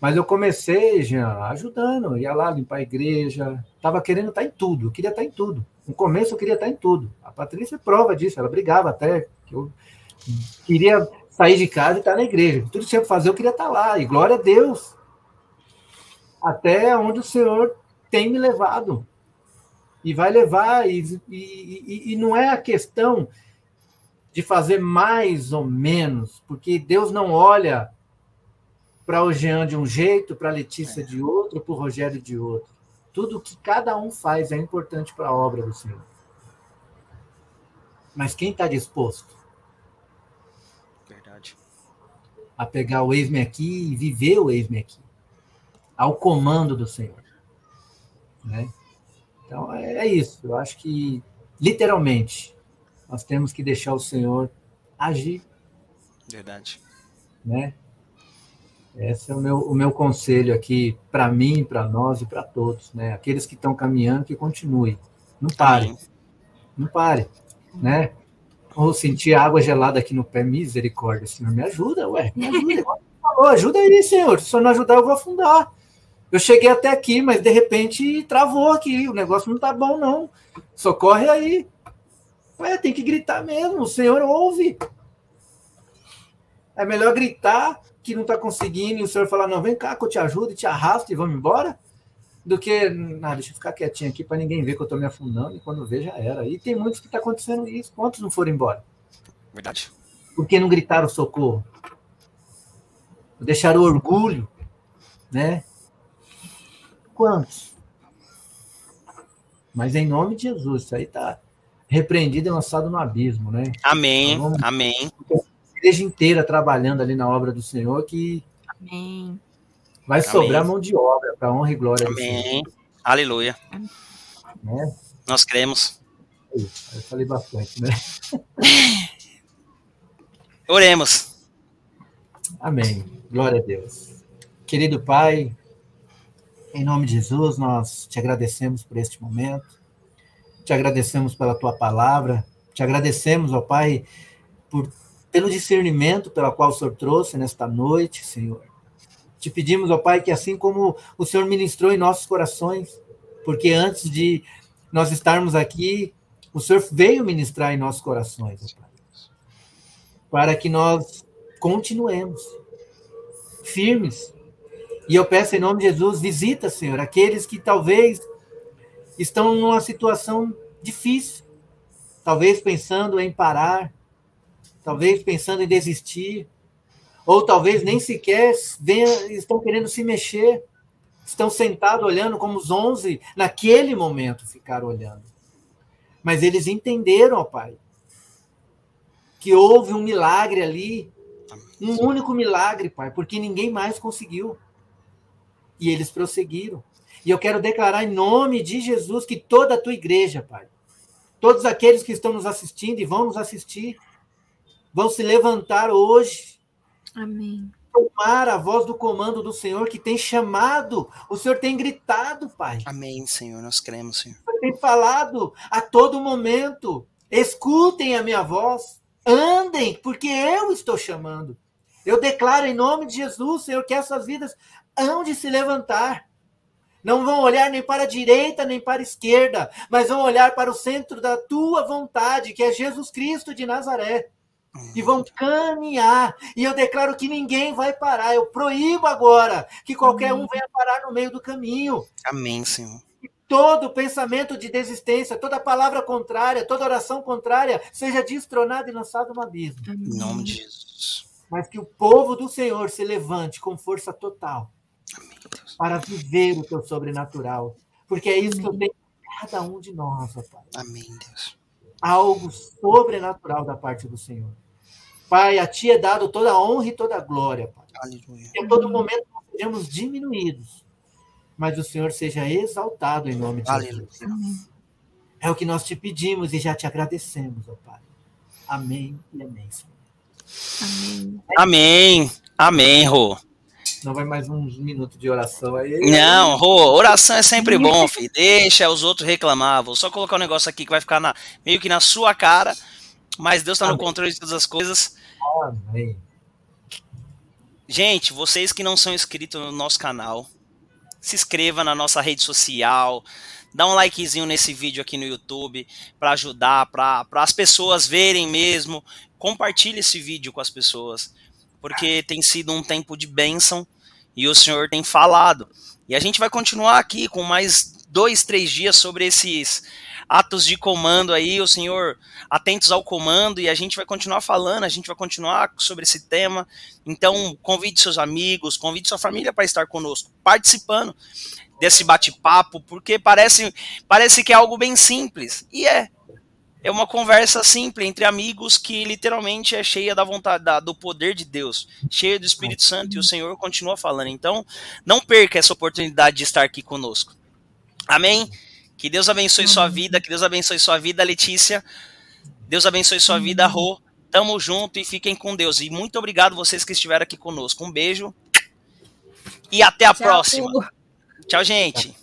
Mas eu comecei, já ajudando, ia lá limpar a igreja, estava querendo estar tá em tudo, eu queria estar tá em tudo. No começo eu queria estar tá em tudo. A Patrícia é prova disso, ela brigava até que eu Queria sair de casa e estar na igreja. Tudo que que fazer, eu queria estar lá. E glória a Deus. Até onde o Senhor tem me levado. E vai levar. E, e, e não é a questão de fazer mais ou menos, porque Deus não olha para o Jean de um jeito, para a Letícia de outro, para o Rogério de outro. Tudo que cada um faz é importante para a obra do Senhor. Mas quem está disposto? A pegar o ex-me aqui e viver o ex-me aqui, ao comando do Senhor. Né? Então é, é isso. Eu acho que, literalmente, nós temos que deixar o Senhor agir. Verdade. Né? Esse é o meu, o meu conselho aqui para mim, para nós e para todos. Né? Aqueles que estão caminhando, que continuem. Não parem. Não parem. Né? Ou sentir água gelada aqui no pé, misericórdia, Senhor, me ajuda, ué, me ajuda. Ajuda aí, Senhor, se eu não ajudar, eu vou afundar. Eu cheguei até aqui, mas de repente travou aqui, o negócio não tá bom, não. Socorre aí. Ué, tem que gritar mesmo, o Senhor ouve. É melhor gritar que não está conseguindo e o Senhor falar, não, vem cá que eu te ajudo e te arrasto e vamos embora do que, ah, deixa eu ficar quietinho aqui para ninguém ver que eu estou me afundando e quando ver já era. E tem muitos que está acontecendo isso. Quantos não foram embora? Verdade. Por que não gritaram socorro? deixar o orgulho, né? Quantos? Mas em nome de Jesus, isso aí está repreendido e lançado no abismo, né? Amém, então, vamos... amém. A igreja inteira trabalhando ali na obra do Senhor que amém. Vai amém. sobrar mão de obra para honra e glória Amém. Aleluia. Né? Nós cremos. Eu falei bastante, né? Oremos. Amém. Glória a Deus. Querido Pai, em nome de Jesus, nós te agradecemos por este momento, te agradecemos pela tua palavra, te agradecemos, ó Pai, por, pelo discernimento pela qual o Senhor trouxe nesta noite, Senhor. Te pedimos, ó Pai, que assim como o Senhor ministrou em nossos corações, porque antes de nós estarmos aqui, o Senhor veio ministrar em nossos corações, ó Pai, para que nós continuemos firmes. E eu peço em nome de Jesus, visita, Senhor, aqueles que talvez estão numa situação difícil, talvez pensando em parar, talvez pensando em desistir, ou talvez nem sequer venha, estão querendo se mexer, estão sentados olhando como os onze naquele momento ficaram olhando. Mas eles entenderam, ó Pai, que houve um milagre ali, um único milagre, Pai, porque ninguém mais conseguiu. E eles prosseguiram. E eu quero declarar em nome de Jesus que toda a tua igreja, Pai, todos aqueles que estão nos assistindo e vão nos assistir, vão se levantar hoje. Amém. Tomar a voz do comando do Senhor que tem chamado, o Senhor tem gritado, Pai. Amém, Senhor, nós cremos, Senhor. O Senhor tem falado a todo momento. Escutem a minha voz, andem, porque eu estou chamando. Eu declaro em nome de Jesus, Senhor, que essas vidas hão de se levantar. Não vão olhar nem para a direita nem para a esquerda, mas vão olhar para o centro da tua vontade, que é Jesus Cristo de Nazaré. E vão caminhar. E eu declaro que ninguém vai parar. Eu proíbo agora que qualquer um venha parar no meio do caminho. Amém, Senhor. E todo pensamento de desistência, toda palavra contrária, toda oração contrária, seja destronada e lançada no abismo. Em nome de Jesus. Mas que o povo do Senhor se levante com força total para viver o teu sobrenatural. Porque é isso Amém. que eu tenho cada um de nós, ó Pai. Amém, Deus. Algo sobrenatural da parte do Senhor. Pai, a Ti é dado toda a honra e toda a glória, Pai. Aleluia. Que a todo momento nós sejamos diminuídos, mas o Senhor seja exaltado em nome de Aleluia. Jesus. É o que nós te pedimos e já te agradecemos, ó Pai. Amém e amém, Senhor. Amém. Amém. Amém, Rô. Não vai mais uns minutos de oração aí. Não, Rô, oração é sempre bom, filho. Deixa os outros reclamar. Vou só colocar um negócio aqui que vai ficar na, meio que na sua cara, mas Deus está no controle de todas as coisas. Amém. Gente, vocês que não são inscritos no nosso canal, se inscreva na nossa rede social, dá um likezinho nesse vídeo aqui no YouTube para ajudar, para as pessoas verem mesmo. Compartilhe esse vídeo com as pessoas, porque tem sido um tempo de bênção e o Senhor tem falado. E a gente vai continuar aqui com mais dois, três dias sobre esses atos de comando aí, o Senhor atentos ao comando, e a gente vai continuar falando, a gente vai continuar sobre esse tema. Então, convide seus amigos, convide sua família para estar conosco, participando desse bate-papo, porque parece, parece que é algo bem simples, e é é uma conversa simples entre amigos que literalmente é cheia da vontade, da, do poder de Deus, cheia do Espírito Santo e o Senhor continua falando. Então, não perca essa oportunidade de estar aqui conosco. Amém? Que Deus abençoe sua vida, que Deus abençoe sua vida, Letícia. Deus abençoe sua vida, Rô. Tamo junto e fiquem com Deus. E muito obrigado vocês que estiveram aqui conosco. Um beijo e até a Tchau. próxima. Tchau, gente.